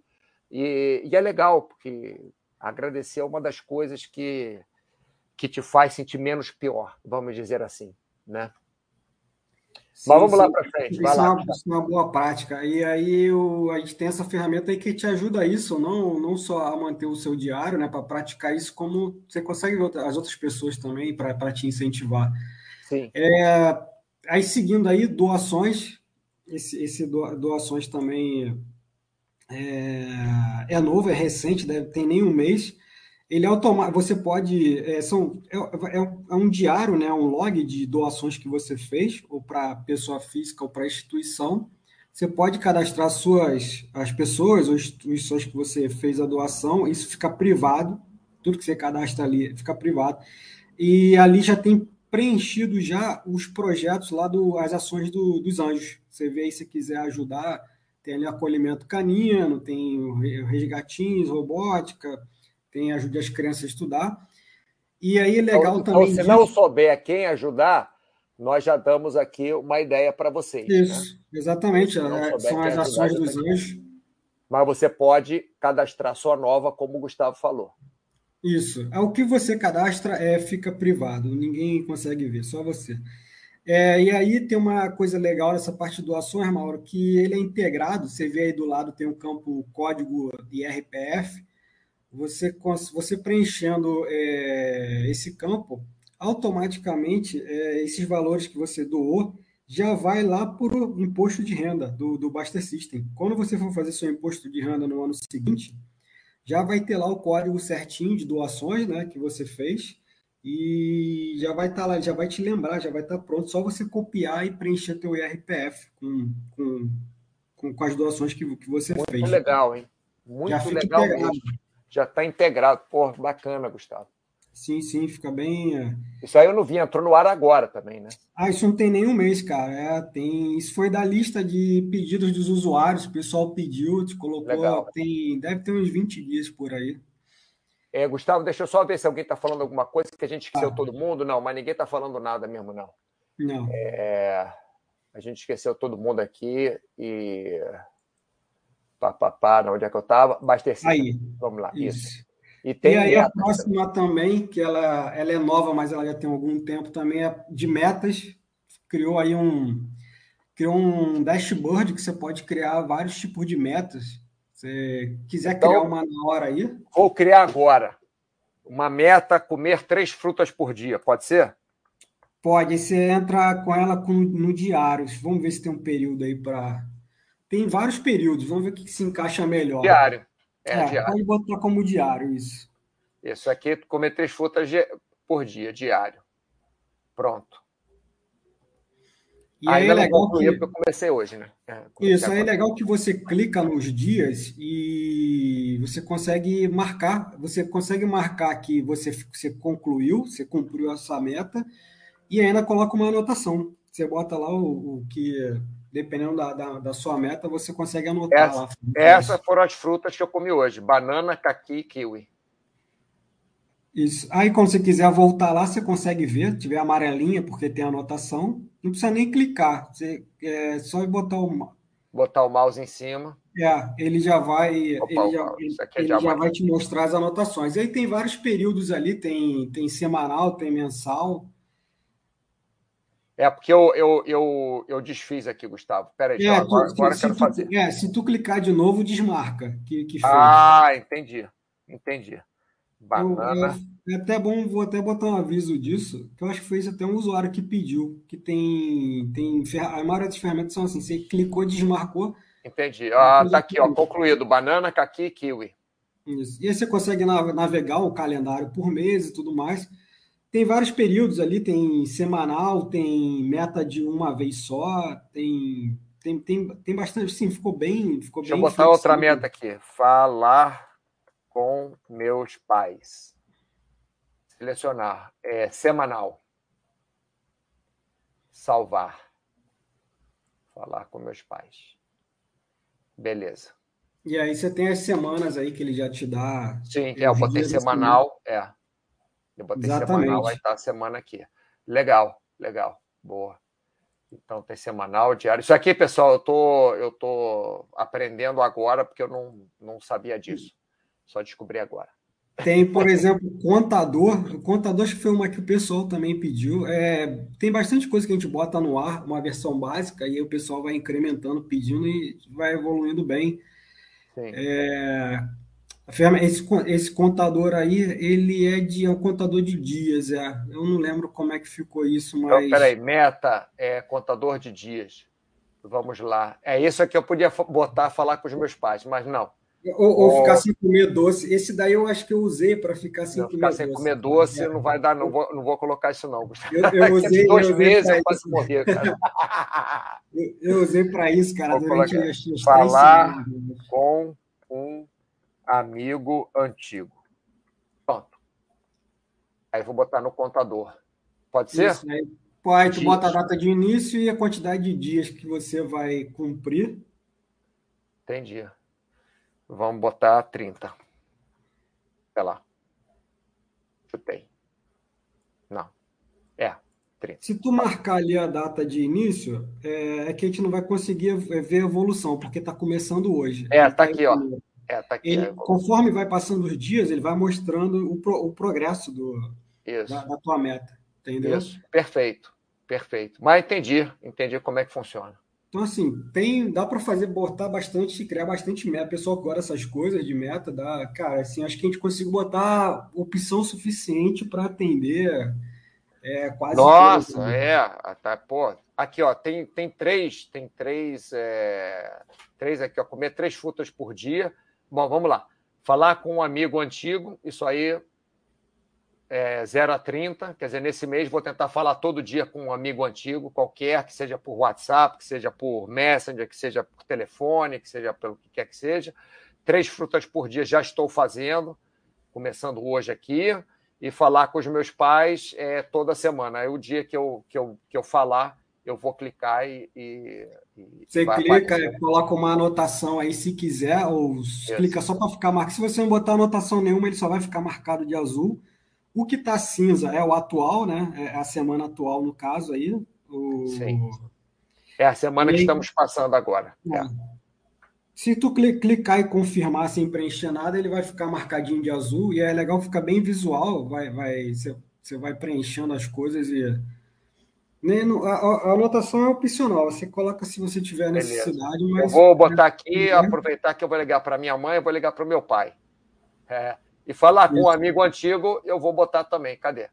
E, e é legal, porque Agradecer é uma das coisas que, que te faz sentir menos pior, vamos dizer assim, né? Sim, Mas vamos sim. lá para frente. Isso, lá. É uma, isso é uma boa prática. E aí o, a gente tem essa ferramenta aí que te ajuda a isso, não, não só a manter o seu diário, né? Para praticar isso, como você consegue ver as outras pessoas também para te incentivar. Sim. É, aí seguindo aí, doações. Esse, esse doações também é, é novo, é recente, deve ter nem um mês. Ele é automático, você pode. É, são, é, é, é, um diário, né, um log de doações que você fez, ou para pessoa física ou para instituição. Você pode cadastrar suas as pessoas ou instituições que você fez a doação, isso fica privado, tudo que você cadastra ali fica privado. E ali já tem preenchido já os projetos lá do as ações do, dos anjos. Você vê aí se quiser ajudar tem ali acolhimento canino, tem resgatinhos, robótica, tem ajude as crianças a estudar. E aí é legal então, também. Se disso... não souber quem ajudar, nós já damos aqui uma ideia para vocês. Né? Isso, né? exatamente. É, são as ações dos anjos. Mas você pode cadastrar sua nova, como o Gustavo falou. Isso. É o que você cadastra é fica privado, ninguém consegue ver, só você. É, e aí tem uma coisa legal nessa parte de doações, Mauro, que ele é integrado. Você vê aí do lado tem um campo código de RPF. Você, você preenchendo é, esse campo, automaticamente é, esses valores que você doou já vai lá para o imposto de renda do, do Baster System. Quando você for fazer seu imposto de renda no ano seguinte, já vai ter lá o código certinho de doações né, que você fez e já vai estar tá lá, já vai te lembrar, já vai estar tá pronto, só você copiar e preencher teu IRPF com, com, com, com as doações que, que você Muito fez. Muito legal, hein? Muito já legal mesmo. Já está integrado. Pô, bacana, Gustavo. Sim, sim, fica bem. É. Isso aí eu não vi, entrou no ar agora também, né? Ah, isso não tem nenhum mês, cara. É, tem... Isso foi da lista de pedidos dos usuários, o pessoal pediu, te colocou. Legal. Tem... Deve ter uns 20 dias por aí. É, Gustavo, deixa eu só ver se alguém está falando alguma coisa que a gente esqueceu ah. todo mundo. Não, mas ninguém está falando nada mesmo, não. Não. É, a gente esqueceu todo mundo aqui e. Pá, pá, pá, onde é que eu estava? Abastecido. Aí. Vamos lá, isso. isso. E, tem e aí a próxima também, que ela, ela é nova, mas ela já tem algum tempo também, é de metas. Criou aí um. Criou um dashboard que você pode criar vários tipos de metas você quiser então, criar uma na hora aí? Vou criar agora. Uma meta, comer três frutas por dia, pode ser? Pode, você entra com ela no diário. Vamos ver se tem um período aí para. Tem vários períodos, vamos ver o que se encaixa melhor. Diário. É, é diário. Pode botar como diário isso. Isso aqui, comer três frutas por dia, diário. Pronto. E Ainda aí é legal que... porque eu comecei hoje, né? É, Isso, aí é legal que você clica nos dias e você consegue marcar, você consegue marcar que você, você concluiu, você cumpriu essa meta, e ainda coloca uma anotação. Você bota lá o, o que, dependendo da, da, da, sua meta, você consegue anotar essa, lá. Essas foram as frutas que eu comi hoje: banana, caqui e kiwi. Isso. Aí, quando você quiser voltar lá, você consegue ver, tiver amarelinha, porque tem anotação. Não precisa nem clicar. Você, é só botar o. Botar o mouse em cima. É, ele já vai. Opa, ele já, ele, é ele já vai te mostrar as anotações. E aí tem vários períodos ali, tem, tem semanal, tem mensal. É, porque eu, eu, eu, eu desfiz aqui, Gustavo. Peraí, é, agora, tu, agora se, quero tu, fazer. É, se tu clicar de novo, desmarca. Que, que fez. Ah, entendi. entendi. Banana. Eu, é, até bom, vou até botar um aviso disso, que eu acho que foi até um usuário que pediu, que tem, tem a maioria das ferramentas são assim, você clicou, desmarcou. Entendi. Ah, tá aqui, ó, concluído. Banana, caqui, kiwi. Isso. E aí você consegue navegar o calendário por mês e tudo mais. Tem vários períodos ali, tem semanal, tem meta de uma vez só, tem tem, tem, tem bastante, sim, ficou bem, ficou Deixa bem eu botar flexível. outra meta aqui. Falar com meus pais. Selecionar. É, semanal. Salvar. Falar com meus pais. Beleza. E aí você tem as semanas aí que ele já te dá. Sim, é, eu botei semanal, é. Eu botei Exatamente. semanal, aí tá a semana aqui. Legal, legal, boa. Então tem semanal, diário. Isso aqui, pessoal, eu tô, eu tô aprendendo agora porque eu não, não sabia disso. Só descobri agora. Tem, por exemplo, contador. O contador acho que foi uma que o pessoal também pediu. É, tem bastante coisa que a gente bota no ar, uma versão básica, e o pessoal vai incrementando, pedindo e vai evoluindo bem. É, esse, esse contador aí, ele é de é um contador de dias, é. Eu não lembro como é que ficou isso, então, mas. Então, peraí, meta é contador de dias. Vamos lá. É isso que eu podia botar falar com os meus pais, mas não. Ou, ou, ficar sem comer doce. Esse daí eu acho que eu usei para ficar sem não, comer ficar doce. sem comer doce é. não vai dar, não vou, não vou colocar isso não, Gustavo. Eu, eu usei, dois eu meses eu quase morrer, cara. eu, eu usei para isso, cara, vou durante Falar com um amigo antigo. Pronto. Aí vou botar no contador. Pode ser? Isso, aí. Pode, tu bota a data de início e a quantidade de dias que você vai cumprir. Entendi. Vamos botar 30. Sei lá. Chutei. Não. É, 30. Se tu marcar ali a data de início, é, é que a gente não vai conseguir ver a evolução, porque está começando hoje. É, tá aqui, ó. É, tá aqui, ele, conforme vai passando os dias, ele vai mostrando o, pro, o progresso do, da, da, tua meta. Entendeu? Isso, perfeito, perfeito. Mas entendi, entendi como é que funciona. Então, assim, tem, dá para fazer, botar bastante, criar bastante meta. O pessoal que gosta dessas coisas de meta, dá, cara, assim, acho que a gente consegue botar opção suficiente para atender é, quase. Nossa, todo, né? é, tá, pô, aqui, ó, tem, tem três, tem três, é, três aqui, ó, comer três frutas por dia Bom, vamos lá. Falar com um amigo antigo, isso aí é 0 a 30. Quer dizer, nesse mês vou tentar falar todo dia com um amigo antigo, qualquer, que seja por WhatsApp, que seja por Messenger, que seja por telefone, que seja pelo que quer que seja. Três frutas por dia já estou fazendo, começando hoje aqui. E falar com os meus pais é, toda semana. Aí o dia que eu, que eu, que eu falar, eu vou clicar e. e, você clica e coloca uma anotação aí se quiser, ou Isso. clica só para ficar marcado. Se você não botar anotação nenhuma, ele só vai ficar marcado de azul. O que está cinza é o atual, né? É a semana atual, no caso aí. O... Sim. É a semana que estamos passando agora. É. É. Se tu clicar e confirmar sem preencher nada, ele vai ficar marcadinho de azul e é legal, ficar bem visual. Vai, vai, você, vai preenchendo as coisas e a, a, anotação é opcional, você coloca se você tiver necessidade. Mas... Eu vou botar aqui, é... aproveitar que eu vou ligar para minha mãe, eu vou ligar para o meu pai. É, e falar com um amigo antigo, eu vou botar também. Cadê?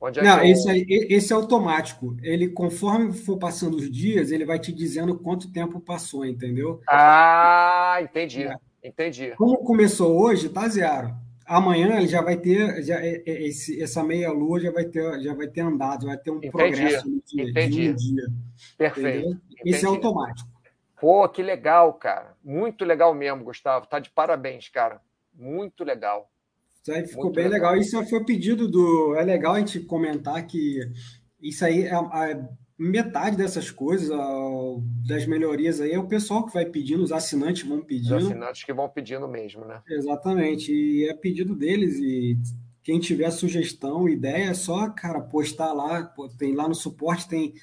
Onde é Não, eu... esse, aí, esse é automático. Ele, conforme for passando os dias, ele vai te dizendo quanto tempo passou, entendeu? Ah, entendi. É. Entendi. Como começou hoje, tá zero amanhã ele já vai ter já, é, é, esse, essa meia lua já vai ter já vai ter andado, vai ter um entendi, progresso no dia, entendi. um dia. Perfeito. Isso é automático. Pô, que legal, cara. Muito legal mesmo, Gustavo. Tá de parabéns, cara. Muito legal. Isso aí ficou Muito bem legal. legal. Isso foi o pedido do. É legal a gente comentar que isso aí é, é metade dessas coisas, das melhorias aí, é o pessoal que vai pedindo, os assinantes vão pedindo. Os assinantes que vão pedindo mesmo, né? Exatamente. E é pedido deles. E quem tiver sugestão, ideia, é só, cara, postar lá. Tem lá no suporte, tem.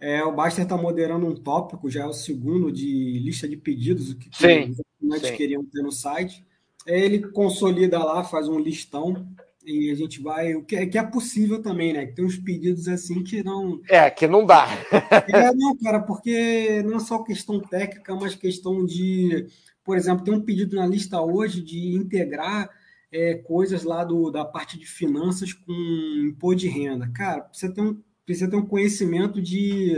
É, o Baster está moderando um tópico, já é o segundo de lista de pedidos, o que, sim, os assinantes sim. queriam ter no site. Ele consolida lá, faz um listão e a gente vai. O que é, que é possível também, né? Que tem uns pedidos assim que não. É, que não dá. é, não, cara, porque não é só questão técnica, mas questão de. Por exemplo, tem um pedido na lista hoje de integrar é, coisas lá do, da parte de finanças com imposto de renda. Cara, precisa ter um, precisa ter um conhecimento de,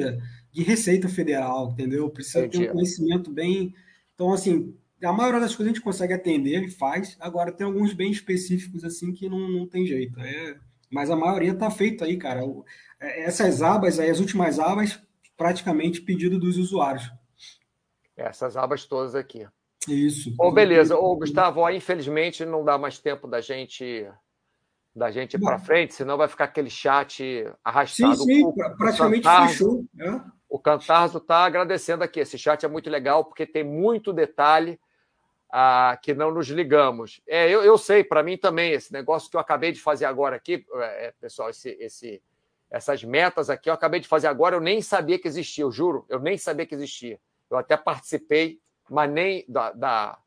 de Receita Federal, entendeu? Precisa Entendi. ter um conhecimento bem. Então, assim, a maioria das coisas a gente consegue atender e faz. Agora, tem alguns bem específicos, assim, que não, não tem jeito. É, mas a maioria está feito aí, cara. É, essas abas aí, as últimas abas, praticamente pedido dos usuários. Essas abas todas aqui. Isso. Oh, beleza. Ô, Gustavo, ó, infelizmente não dá mais tempo da gente da gente ir para frente, senão vai ficar aquele chat arrastado. Sim, sim, o, praticamente o fechou. É. O Cantarzo está agradecendo aqui. Esse chat é muito legal porque tem muito detalhe ah, que não nos ligamos. É, eu, eu sei, para mim também, esse negócio que eu acabei de fazer agora aqui, é, pessoal, esse, esse, essas metas aqui eu acabei de fazer agora, eu nem sabia que existia, eu juro, eu nem sabia que existia. Eu até participei mas nem, da, da,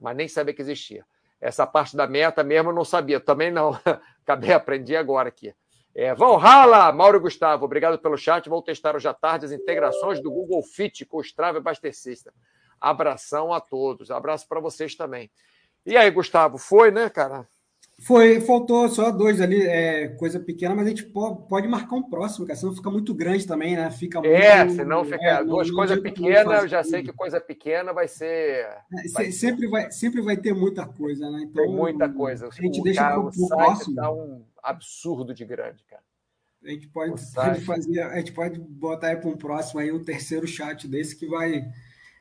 mas nem sabia que existia. Essa parte da meta mesmo eu não sabia, também não. Acabei aprendi agora aqui. É, Valhalla, Mauro Gustavo, obrigado pelo chat. Vou testar hoje à tarde as integrações do Google Fit com o Strava Baster System. Abração a todos. Abraço para vocês também. E aí, Gustavo, foi, né, cara? Foi, faltou só dois ali, é, coisa pequena, mas a gente pode, pode marcar um próximo, cara, senão fica muito grande também, né? Fica é, muito, senão fica é, duas coisas pequenas, eu já sei que coisa pequena vai ser. É, vai sempre. Vai, sempre vai ter muita coisa, né? Então, Tem muita coisa. A gente o deixa para o próximo. Tá um absurdo de grande, cara. A gente pode, fazer, a gente pode botar aí para um próximo aí um terceiro chat desse que vai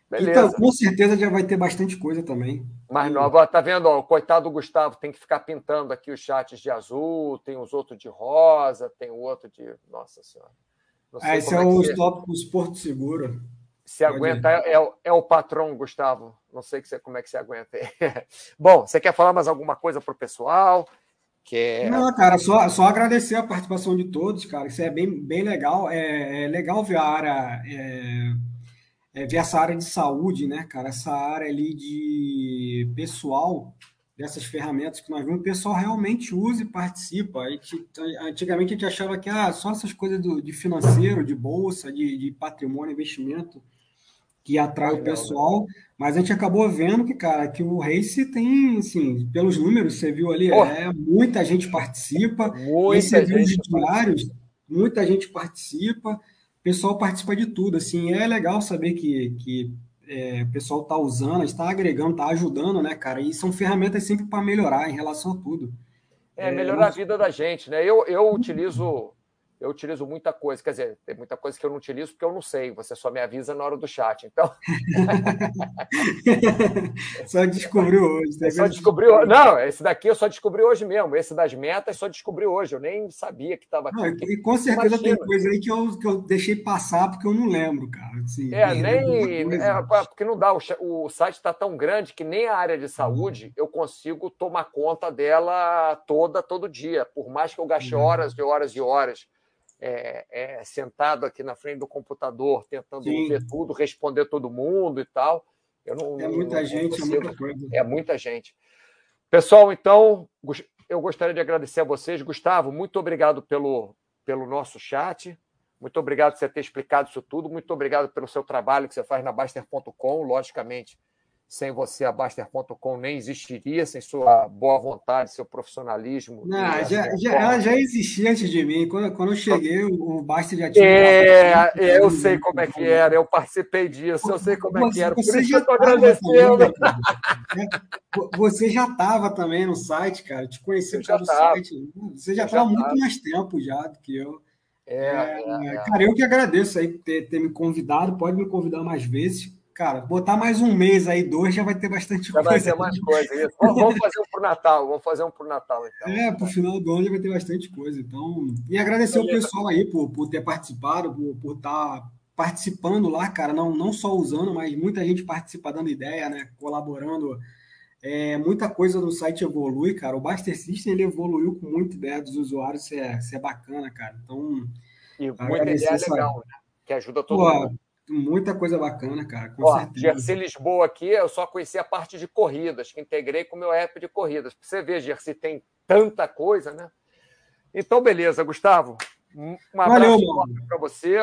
Beleza. Então, com certeza já vai ter bastante coisa também. Mais nova. Tá vendo? Ó, o coitado do Gustavo tem que ficar pintando aqui os chats de azul, tem os outros de rosa, tem o outro de. Nossa Senhora. Ah, esse é, é os tópicos Porto Seguro. Se Pode aguenta, é, é, é, o patrão, Gustavo. Não sei que você, como é que você aguenta. Bom, você quer falar mais alguma coisa para o pessoal? Que Não, cara, só, só agradecer a participação de todos, cara. Isso é bem, bem legal. É, é legal ver a área. É ver essa área de saúde, né, cara? Essa área ali de pessoal dessas ferramentas que nós vemos, o pessoal realmente usa e participa. A gente, antigamente a gente achava que ah, só essas coisas do, de financeiro, de bolsa, de, de patrimônio, investimento, que atrai o pessoal, mas a gente acabou vendo que, cara, que o Race tem, assim, pelos números, você viu ali, é, muita gente participa, muita gente diários, muita gente participa, pessoal participa de tudo. Assim, é legal saber que, que é, o pessoal está usando, está agregando, está ajudando, né, cara? E são ferramentas sempre para melhorar em relação a tudo. É, melhorar a vida da gente, né? Eu, eu utilizo eu utilizo muita coisa, quer dizer, tem muita coisa que eu não utilizo porque eu não sei, você só me avisa na hora do chat, então. só descobriu hoje. Tá só descobriu, não, esse daqui eu só descobri hoje mesmo, esse das metas só descobri hoje, eu nem sabia que estava aqui. Não, e com certeza Imagina. tem coisa aí que eu, que eu deixei passar porque eu não lembro, cara. Assim, é, nem. É, porque não dá, o, o site está tão grande que nem a área de saúde eu consigo tomar conta dela toda, todo dia, por mais que eu gaste uhum. horas e horas e horas é, é, sentado aqui na frente do computador, tentando Sim. ver tudo, responder todo mundo e tal. Eu não, é muita não, gente, é muita coisa. É muita gente. Pessoal, então, eu gostaria de agradecer a vocês. Gustavo, muito obrigado pelo, pelo nosso chat. Muito obrigado por você ter explicado isso tudo. Muito obrigado pelo seu trabalho que você faz na Baster.com. Logicamente, sem você a Baster.com nem existiria, sem sua boa vontade, seu profissionalismo. Não, já, já, ela já existia antes de mim. Quando, quando eu cheguei, o Baster já tinha. É, é eu sei como é que era, eu participei disso, eu sei como é que era. Por isso que eu agradecendo. Também, né? Você já estava também no site, cara. Eu te conheci pelo site. Você já estava muito mais tempo já do que eu. É, é, é, cara, eu que agradeço aí ter, ter me convidado. Pode me convidar mais vezes Cara, botar mais um mês aí, dois, já vai ter bastante já coisa. Vai ter mais coisa, isso. Vamos fazer um pro Natal, vamos fazer um pro Natal, então. É, pro final do ano já vai ter bastante coisa. Então, e agradecer Beleza. o pessoal aí por, por ter participado, por, por estar tá participando lá, cara, não, não só usando, mas muita gente participa dando ideia, né? Colaborando. É, muita coisa no site evolui, cara. O Baster System ele evoluiu com muita ideia dos usuários, isso é, isso é bacana, cara. Então. E muita ideia essa... legal, né? Que ajuda todo Pô, mundo Muita coisa bacana, cara. Com Ó, Jersey Lisboa aqui, eu só conheci a parte de corridas, que integrei com o meu app de corridas. Pra você ver, Jersey tem tanta coisa, né? Então, beleza, Gustavo. Um abraço para você.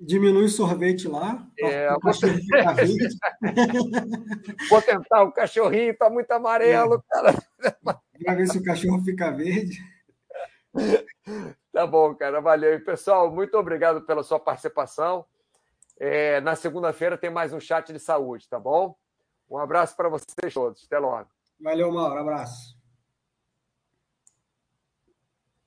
Diminui o sorvete lá. É, o vou... vou tentar, o cachorrinho está muito amarelo, é. cara. Para ver se o cachorro fica verde. Tá bom, cara. Valeu. E, pessoal, muito obrigado pela sua participação. É, na segunda-feira tem mais um chat de saúde, tá bom? Um abraço para vocês todos. Até logo. Valeu, Mauro. Abraço.